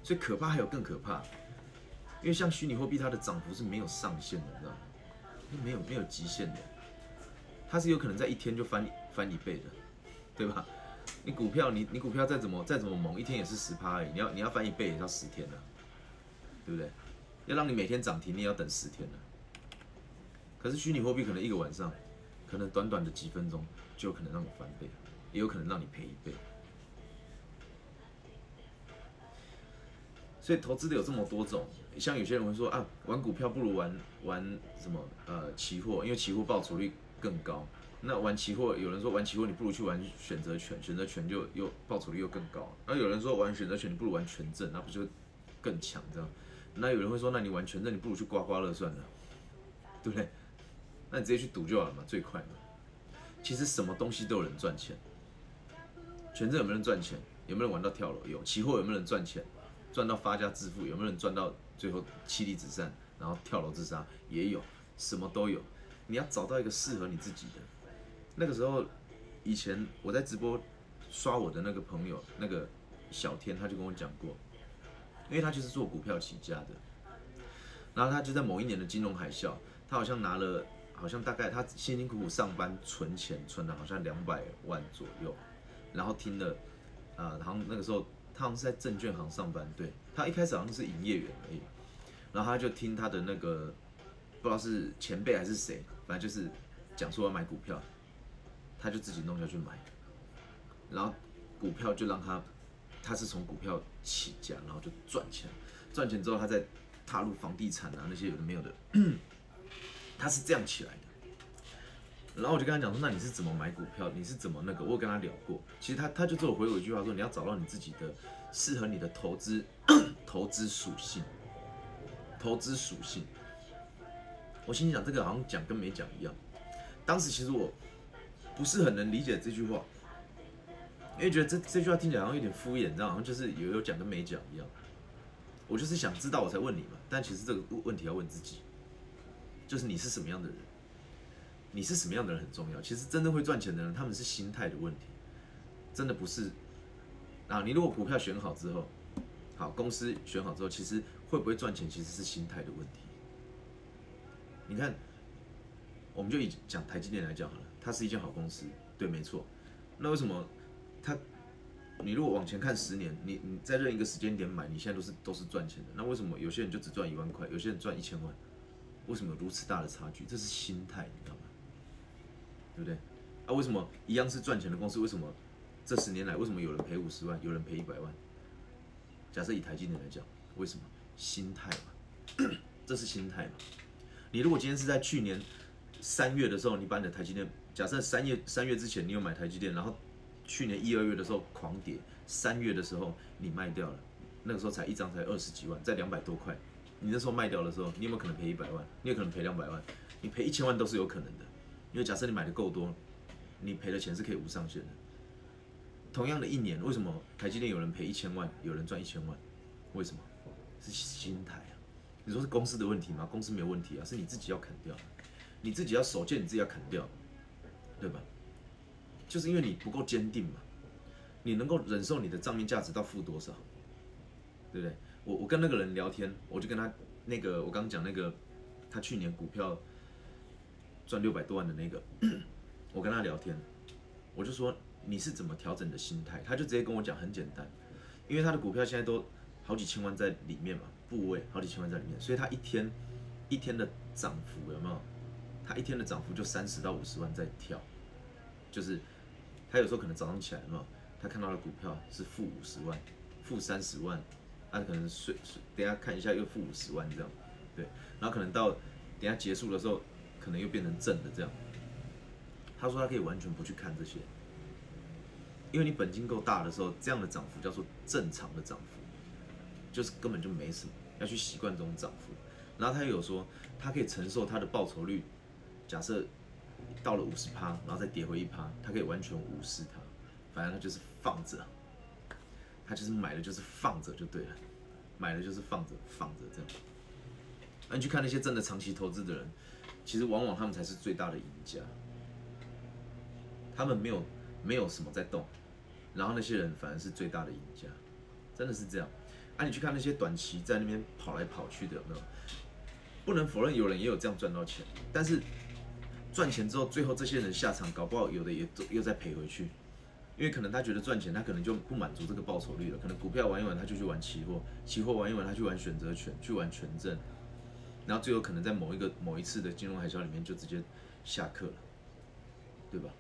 Speaker 1: 所以可怕还有更可怕，因为像虚拟货币它的涨幅是没有上限的，你知道吗？没有没有极限的。它是有可能在一天就翻翻一倍的，对吧？你股票，你你股票再怎么再怎么猛，一天也是十趴而已。你要你要翻一倍也要十天了，对不对？要让你每天涨停，你要等十天了。可是虚拟货币可能一个晚上，可能短短的几分钟就有可能让你翻倍，也有可能让你赔一倍。所以投资的有这么多种，像有些人会说啊，玩股票不如玩玩什么呃期货，因为期货报酬率。更高，那玩期货，有人说玩期货你不如去玩选择权，选择权就又报酬率又更高。那有人说玩选择权你不如玩权证，那不就更强这样？那有人会说，那你玩权证你不如去刮刮乐算了，对不对？那你直接去赌就好了嘛，最快嘛。其实什么东西都有人赚钱，权证有没有人赚钱？有没有人玩到跳楼？有。期货有没有人赚钱？赚到发家致富？有没有人赚到最后妻离子散，然后跳楼自杀？也有，什么都有。你要找到一个适合你自己的。那个时候，以前我在直播刷我的那个朋友，那个小天，他就跟我讲过，因为他就是做股票起家的。然后他就在某一年的金融海啸，他好像拿了，好像大概他辛辛苦苦上班存钱，存了好像两百万左右。然后听了，呃，好像那个时候他好像是在证券行上班，对他一开始好像是营业员而已。然后他就听他的那个。不知道是前辈还是谁，反正就是讲说要买股票，他就自己弄下去买，然后股票就让他，他是从股票起家，然后就赚钱，赚钱之后他再踏入房地产啊那些有的没有的，*clears throat* 他是这样起来的。然后我就跟他讲说，那你是怎么买股票？你是怎么那个？我跟他聊过，其实他他就做回我一句话说，你要找到你自己的适合你的投资 *clears throat* 投资属性，投资属性。我心里想，这个好像讲跟没讲一样。当时其实我不是很能理解这句话，因为觉得这这句话听起来好像有点敷衍，你知道，好像就是有有讲跟没讲一样。我就是想知道，我才问你嘛。但其实这个问题要问自己，就是你是什么样的人，你是什么样的人很重要。其实真正会赚钱的人，他们是心态的问题，真的不是。啊，你如果股票选好之后，好公司选好之后，其实会不会赚钱，其实是心态的问题。你看，我们就以讲台积电来讲好了，它是一间好公司，对，没错。那为什么他，你如果往前看十年，你你在任一个时间点买，你现在都是都是赚钱的。那为什么有些人就只赚一万块，有些人赚一千万？为什么如此大的差距？这是心态，你知道吗？对不对？啊，为什么一样是赚钱的公司，为什么这十年来，为什么有人赔五十万，有人赔一百万？假设以台积电来讲，为什么？心态嘛，*clears throat* 这是心态嘛。你如果今天是在去年三月的时候，你把你的台积电假设三月三月之前你有买台积电，然后去年一二月的时候狂跌，三月的时候你卖掉了，那个时候才一张才二十几万，在两百多块，你那时候卖掉的时候，你有没有可能赔一百万？你有可能赔两百万，你赔一千万都是有可能的，因为假设你买的够多，你赔的钱是可以无上限的。同样的一年，为什么台积电有人赔一千万，有人赚一千万？为什么？是心态啊！你说是公司的问题吗？公司没有问题啊，是你自己要砍掉，你自己要守见，你自己要砍掉，对吧？就是因为你不够坚定嘛，你能够忍受你的账面价值到负多少，对不对？我我跟那个人聊天，我就跟他那个我刚讲那个，他去年股票赚六百多万的那个，*coughs* 我跟他聊天，我就说。你是怎么调整的心态？他就直接跟我讲，很简单，因为他的股票现在都好几千万在里面嘛，部位好几千万在里面，所以他一天一天的涨幅有没有？他一天的涨幅就三十到五十万在跳，就是他有时候可能早上起来嘛，他看到的股票是负五十万、负三十万，他可能睡睡，等下看一下又负五十万这样，对，然后可能到等下结束的时候，可能又变成正的这样。他说他可以完全不去看这些。因为你本金够大的时候，这样的涨幅叫做正常的涨幅，就是根本就没什么，要去习惯这种涨幅。然后他有说，他可以承受他的报酬率，假设到了五十趴，然后再跌回一趴，他可以完全无视它，反正他就是放着，他就是买的就是放着就对了，买的就是放着放着这样。那你去看那些真的长期投资的人，其实往往他们才是最大的赢家，他们没有没有什么在动。然后那些人反而是最大的赢家，真的是这样。啊，你去看那些短期在那边跑来跑去的，有没有？不能否认有人也有这样赚到钱，但是赚钱之后，最后这些人下场搞不好有的也都又再赔回去，因为可能他觉得赚钱，他可能就不满足这个报酬率了。可能股票玩一玩，他就去玩期货；期货玩一玩，他去玩选择权，去玩权证，然后最后可能在某一个某一次的金融海啸里面就直接下课了，对吧？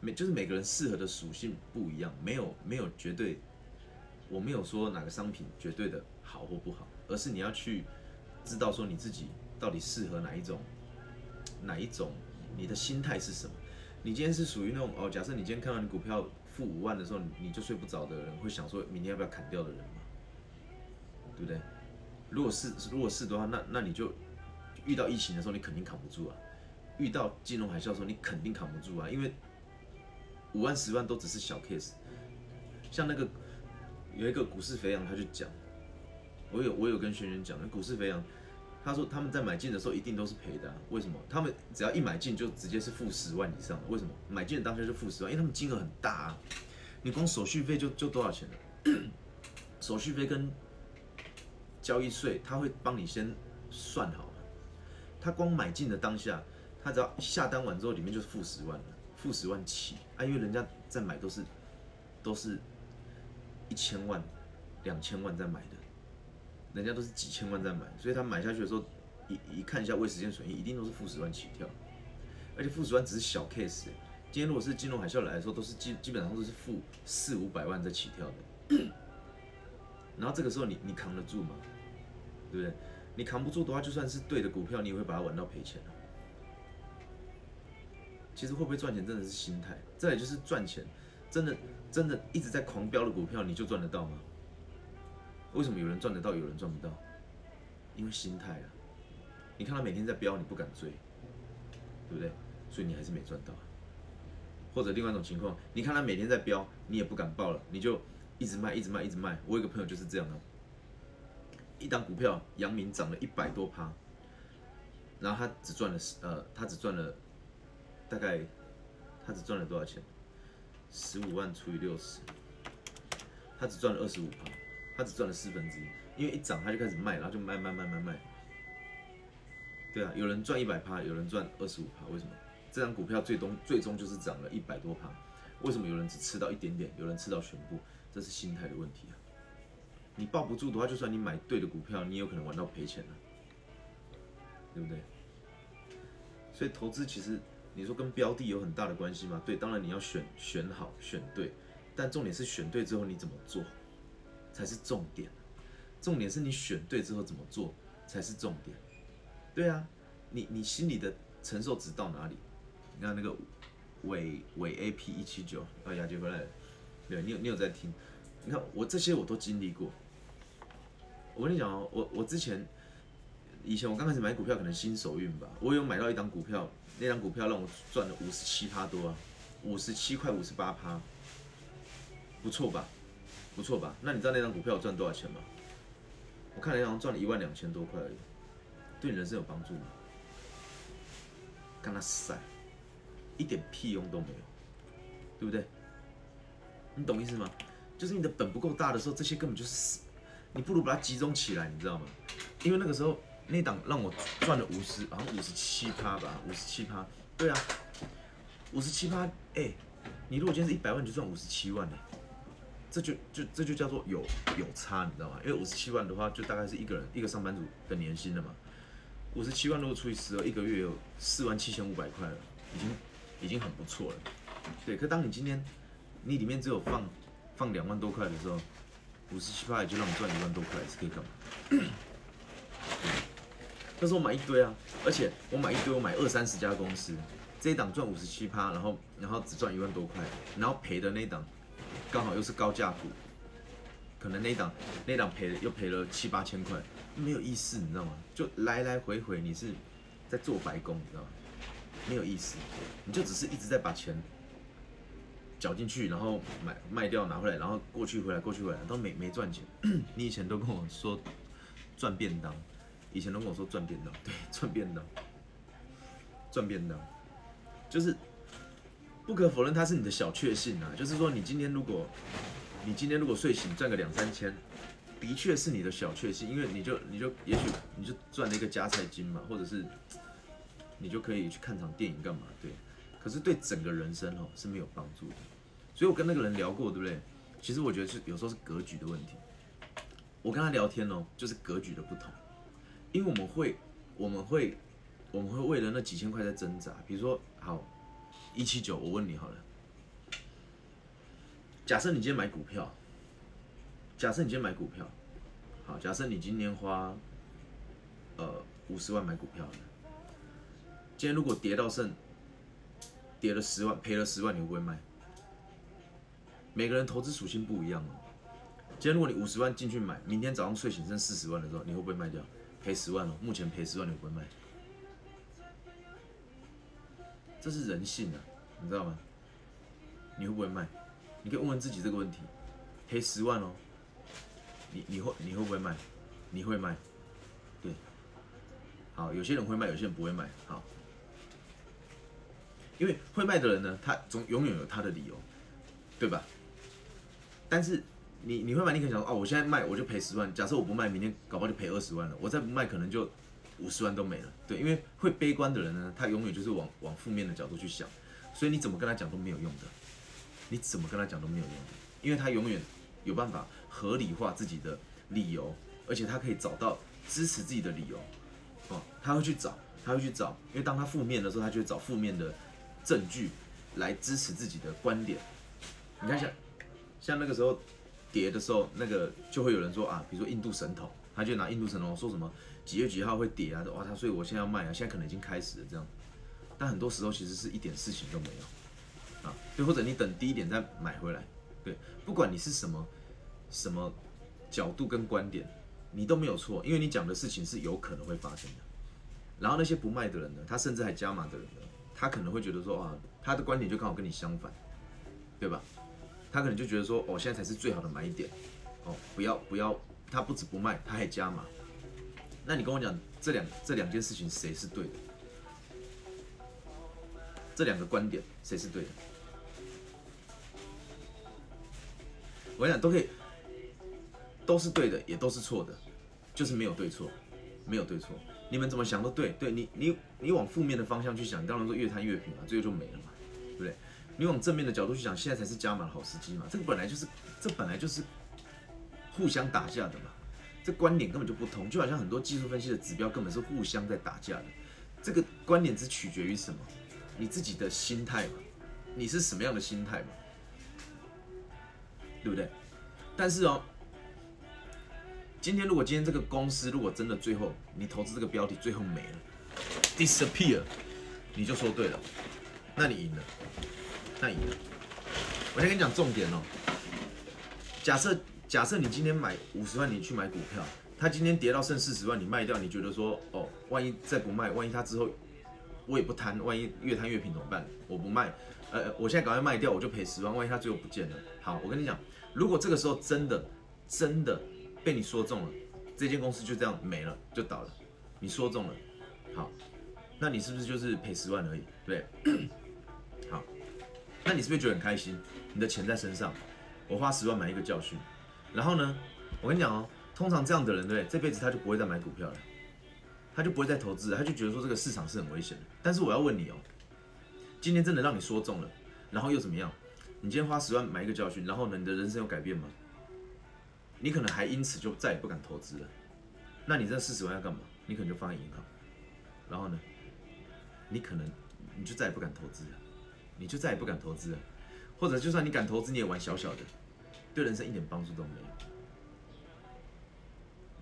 Speaker 1: 每就是每个人适合的属性不一样，没有没有绝对，我没有说哪个商品绝对的好或不好，而是你要去知道说你自己到底适合哪一种，哪一种，你的心态是什么？你今天是属于那种哦，假设你今天看到你股票负五万的时候，你就睡不着的人，会想说明天要不要砍掉的人吗？对不对？如果是如果是的话，那那你就遇到疫情的时候，你肯定扛不住啊；遇到金融海啸的时候，你肯定扛不住啊，因为。五万十万都只是小 case，像那个有一个股市肥羊，他就讲，我有我有跟轩轩讲，股市肥羊，他说他们在买进的时候一定都是赔的，为什么？他们只要一买进就直接是负十万以上的，为什么？买进的当下就负十万，因为他们金额很大啊，你光手续费就就多少钱了？手续费跟交易税他会帮你先算好了，他光买进的当下，他只要下单完之后里面就是负十万了。负十万起啊，因为人家在买都是都是一千万、两千万在买的，人家都是几千万在买，所以他买下去的时候，一一看一下未实现损益，一定都是负十万起跳，而且负十万只是小 case，今天如果是金融海啸来的时候，都是基基本上都是负四五百万在起跳的，然后这个时候你你扛得住吗？对不对？你扛不住的话，就算是对的股票，你也会把它玩到赔钱的。其实会不会赚钱真的是心态，再也就是赚钱，真的真的一直在狂飙的股票，你就赚得到吗？为什么有人赚得到，有人赚不到？因为心态啊！你看他每天在飙，你不敢追，对不对？所以你还是没赚到。或者另外一种情况，你看他每天在飙，你也不敢报了，你就一直卖，一直卖，一直卖。我有个朋友就是这样的，一档股票阳明涨了一百多趴，然后他只赚了十，呃，他只赚了。大概他只赚了多少钱？十五万除以六十，他只赚了二十五趴，他只赚了四分之一。因为一涨他就开始卖，然后就卖卖卖卖卖。对啊，有人赚一百趴，有人赚二十五趴，为什么？这张股票最终最终就是涨了一百多趴。为什么有人只吃到一点点，有人吃到全部？这是心态的问题啊！你抱不住的话，就算你买对的股票，你也有可能玩到赔钱了，对不对？所以投资其实。你说跟标的有很大的关系吗？对，当然你要选选好选对，但重点是选对之后你怎么做才是重点。重点是你选对之后怎么做才是重点。对啊，你你心里的承受值到哪里？你看那个伟伟 A P 一七九，哦，雅杰回来了，对你有你有在听？你看我这些我都经历过。我跟你讲哦，我我之前以前我刚开始买股票，可能新手运吧，我有买到一档股票，那张股票让我赚了五十七趴多啊，五十七块五十八趴，不错吧？不错吧？那你知道那张股票赚多少钱吗？我看了一张赚了一万两千多块而已，对你人生有帮助吗？干他晒，一点屁用都没有，对不对？你懂意思吗？就是你的本不够大的时候，这些根本就是死。你不如把它集中起来，你知道吗？因为那个时候那档让我赚了五十，好像五十七趴吧，五十七趴。对啊，五十七趴，哎，你如果今天是一百万，你就赚五十七万呢，这就就这就叫做有有差，你知道吗？因为五十七万的话，就大概是一个人一个上班族的年薪了嘛。五十七万如果除以十二，一个月有四万七千五百块了，已经已经很不错了。对，可当你今天你里面只有放放两万多块的时候。五十七趴也就让你赚一万多块，是可以干嘛？那时候买一堆啊，而且我买一堆，我买二三十家公司，这一档赚五十七趴，然后然后只赚一万多块，然后赔的那一档刚好又是高价股，可能那档那档赔又赔了七八千块，没有意思，你知道吗？就来来回回你是在做白工，你知道吗？没有意思，你就只是一直在把钱。缴进去，然后买卖掉拿回来，然后过去回来过去回来都没没赚钱。*clears throat* 你以前都跟我说赚便当，以前都跟我说赚便当，对，赚便当，赚便当，就是不可否认它是你的小确幸啊。就是说你今天如果你今天如果睡醒赚个两三千，的确是你的小确幸，因为你就你就也许你就赚了一个加菜金嘛，或者是你就可以去看场电影干嘛，对。可是对整个人生哦是没有帮助的，所以我跟那个人聊过，对不对？其实我觉得是有时候是格局的问题。我跟他聊天哦，就是格局的不同，因为我们会，我们会，我们会为了那几千块在挣扎。比如说，好，一七九，我问你好了，假设你今天买股票，假设你今天买股票，好，假设你今天花，呃，五十万买股票，今天如果跌到剩。跌了十万，赔了十万，你会不会卖？每个人投资属性不一样哦。今天如果你五十万进去买，明天早上睡醒剩四十万的时候，你会不会卖掉？赔十万哦，目前赔十万，你会不会卖？这是人性啊，你知道吗？你会不会卖？你可以问问自己这个问题。赔十万哦，你你会你会不会卖？你会卖？对。好，有些人会卖，有些人不会卖。好。因为会卖的人呢，他总永远有他的理由，对吧？但是你你会卖，你可能想说，哦，我现在卖我就赔十万，假设我不卖，明天搞不好就赔二十万了，我再不卖可能就五十万都没了。对，因为会悲观的人呢，他永远就是往往负面的角度去想，所以你怎么跟他讲都没有用的，你怎么跟他讲都没有用的，因为他永远有办法合理化自己的理由，而且他可以找到支持自己的理由，哦，他会去找，他会去找，因为当他负面的时候，他就会找负面的。证据来支持自己的观点。你看，像像那个时候跌的时候，那个就会有人说啊，比如说印度神童，他就拿印度神童说什么几月几号会跌啊？哇，他所以我现在要卖啊，现在可能已经开始了这样。但很多时候其实是一点事情都没有啊。对，或者你等低一点再买回来。对，不管你是什么什么角度跟观点，你都没有错，因为你讲的事情是有可能会发生的。然后那些不卖的人呢，他甚至还加码的人呢。他可能会觉得说啊，他的观点就刚好跟你相反，对吧？他可能就觉得说，哦，现在才是最好的买点，哦，不要不要，他不止不卖，他还加码。那你跟我讲，这两这两件事情谁是对的？这两个观点谁是对的？我跟你讲，都可以，都是对的，也都是错的，就是没有对错，没有对错。你们怎么想都对，对你你你往负面的方向去想，当然说越贪越平嘛，最后就没了嘛，对不对？你往正面的角度去想，现在才是加码的好时机嘛，这个本来就是这本来就是互相打架的嘛，这观点根本就不同，就好像很多技术分析的指标根本是互相在打架的，这个观点只取决于什么？你自己的心态嘛，你是什么样的心态嘛，对不对？但是哦。今天如果今天这个公司如果真的最后你投资这个标的最后没了，disappear，你就说对了，那你赢了，那赢了。我先跟你讲重点哦。假设假设你今天买五十万，你去买股票，它今天跌到剩四十万，你卖掉，你觉得说哦，万一再不卖，万一它之后我也不贪，万一越贪越平怎么办？我不卖，呃，我现在赶快卖掉，我就赔十万，万一它最后不见了。好，我跟你讲，如果这个时候真的真的被你说中了，这间公司就这样没了，就倒了，你说中了，好。那你是不是就是赔十万而已？对，*coughs* 好，那你是不是觉得很开心？你的钱在身上，我花十万买一个教训，然后呢，我跟你讲哦，通常这样的人，对，这辈子他就不会再买股票了，他就不会再投资，他就觉得说这个市场是很危险的。但是我要问你哦，今天真的让你说中了，然后又怎么样？你今天花十万买一个教训，然后呢，你的人生有改变吗？你可能还因此就再也不敢投资了。那你这四十万要干嘛？你可能就放在银行，然后呢？你可能你就再也不敢投资了，你就再也不敢投资了，或者就算你敢投资，你也玩小小的，对人生一点帮助都没有。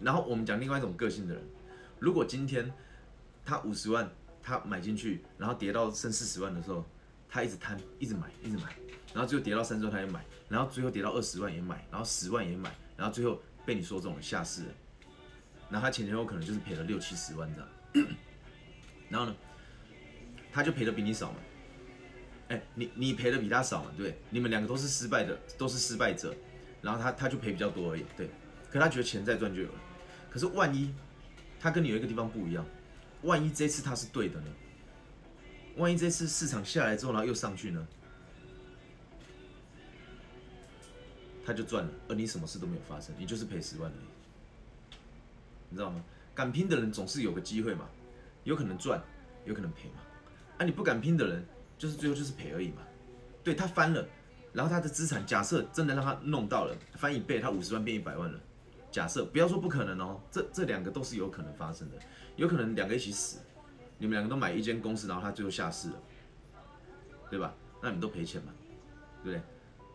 Speaker 1: 然后我们讲另外一种个性的人，如果今天他五十万他买进去，然后跌到剩四十万的时候，他一直贪，一直买，一直买，然后最后跌到三十万他也买，然后最后跌到二十万也买，然后十万也买，然后最后被你说中了下市了，那他前前后可能就是赔了六七十万这样，然后呢？他就赔的比你少嘛，哎，你你赔的比他少嘛，对，你们两个都是失败的，都是失败者，然后他他就赔比较多而已，对，可他觉得钱再赚就有了，可是万一他跟你有一个地方不一样，万一这次他是对的呢？万一这次市场下来之后，然后又上去呢？他就赚了，而你什么事都没有发生，你就是赔十万而已，你知道吗？敢拼的人总是有个机会嘛，有可能赚，有可能赔嘛。啊，你不敢拼的人，就是最后就是赔而已嘛。对他翻了，然后他的资产假设真的让他弄到了翻一倍，他五十万变一百万了。假设不要说不可能哦，这这两个都是有可能发生的，有可能两个一起死，你们两个都买一间公司，然后他最后下市了，对吧？那你们都赔钱嘛，对不对？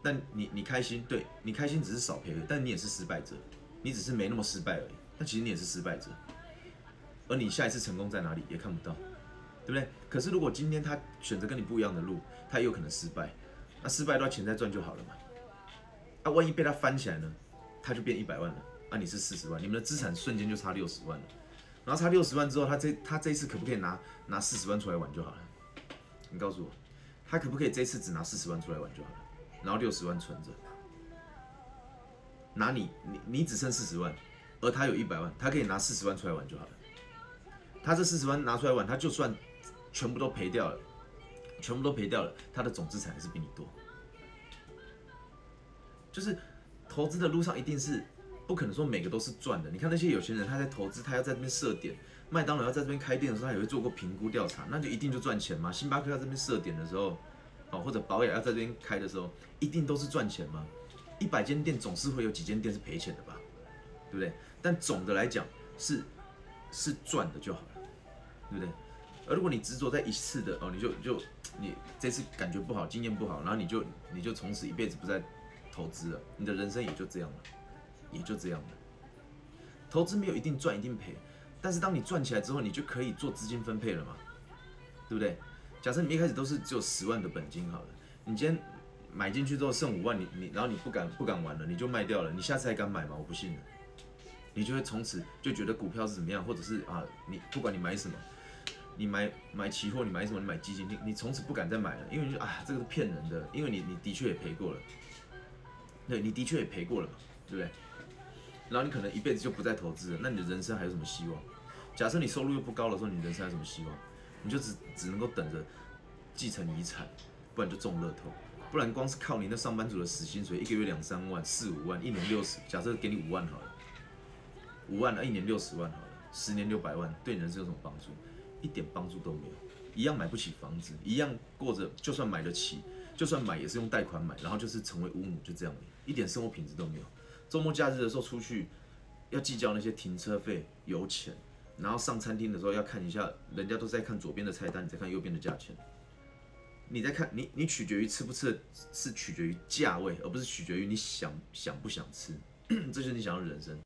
Speaker 1: 但你你开心，对你开心只是少赔了，但你也是失败者，你只是没那么失败而已。但其实你也是失败者，而你下一次成功在哪里也看不到。对不对？可是如果今天他选择跟你不一样的路，他也有可能失败。那失败都要，钱再赚就好了嘛。啊，万一被他翻起来呢？他就变一百万了。啊，你是四十万，你们的资产瞬间就差六十万了。然后差六十万之后，他这他这一次可不可以拿拿四十万出来玩就好了？你告诉我，他可不可以这次只拿四十万出来玩就好了？然后六十万存着，拿你你你只剩四十万，而他有一百万，他可以拿四十万出来玩就好了。他这四十万拿出来玩，他就算。全部都赔掉了，全部都赔掉了，他的总资产还是比你多。就是投资的路上一定是不可能说每个都是赚的。你看那些有钱人，他在投资，他要在这边设点，麦当劳要在这边开店的时候，他也会做过评估调查，那就一定就赚钱吗？星巴克要这边设点的时候，哦，或者保雅要在这边开的时候，一定都是赚钱吗？一百间店总是会有几间店是赔钱的吧？对不对？但总的来讲是是赚的就好了，对不对？而如果你执着在一次的哦，你就就你这次感觉不好，经验不好，然后你就你就从此一辈子不再投资了，你的人生也就这样了，也就这样了。投资没有一定赚一定赔，但是当你赚起来之后，你就可以做资金分配了嘛，对不对？假设你一开始都是只有十万的本金好了，你今天买进去之后剩五万，你你然后你不敢不敢玩了，你就卖掉了，你下次还敢买吗？我不信了你就会从此就觉得股票是怎么样，或者是啊，你不管你买什么。你买买期货，你买什么？你买基金，你你从此不敢再买了，因为你就啊，这个是骗人的，因为你你的确也赔过了，对，你的确也赔过了嘛，对不对？然后你可能一辈子就不再投资了，那你的人生还有什么希望？假设你收入又不高的时候，你人生还有什么希望？你就只只能够等着继承遗产，不然就中乐透，不然光是靠你那上班族的死薪水，一个月两三万、四五万，一年六十，假设给你五万好了，五万那一年六十万好了，十年六百万，对你人生有什么帮助？一点帮助都没有，一样买不起房子，一样过着，就算买得起，就算买也是用贷款买，然后就是成为五母，就这样，一点生活品质都没有。周末假日的时候出去，要计较那些停车费、油钱，然后上餐厅的时候要看一下，人家都在看左边的菜单，你在看右边的价钱。你在看你，你取决于吃不吃，是取决于价位，而不是取决于你想想不想吃，*clears throat* 这就是你想要的人生。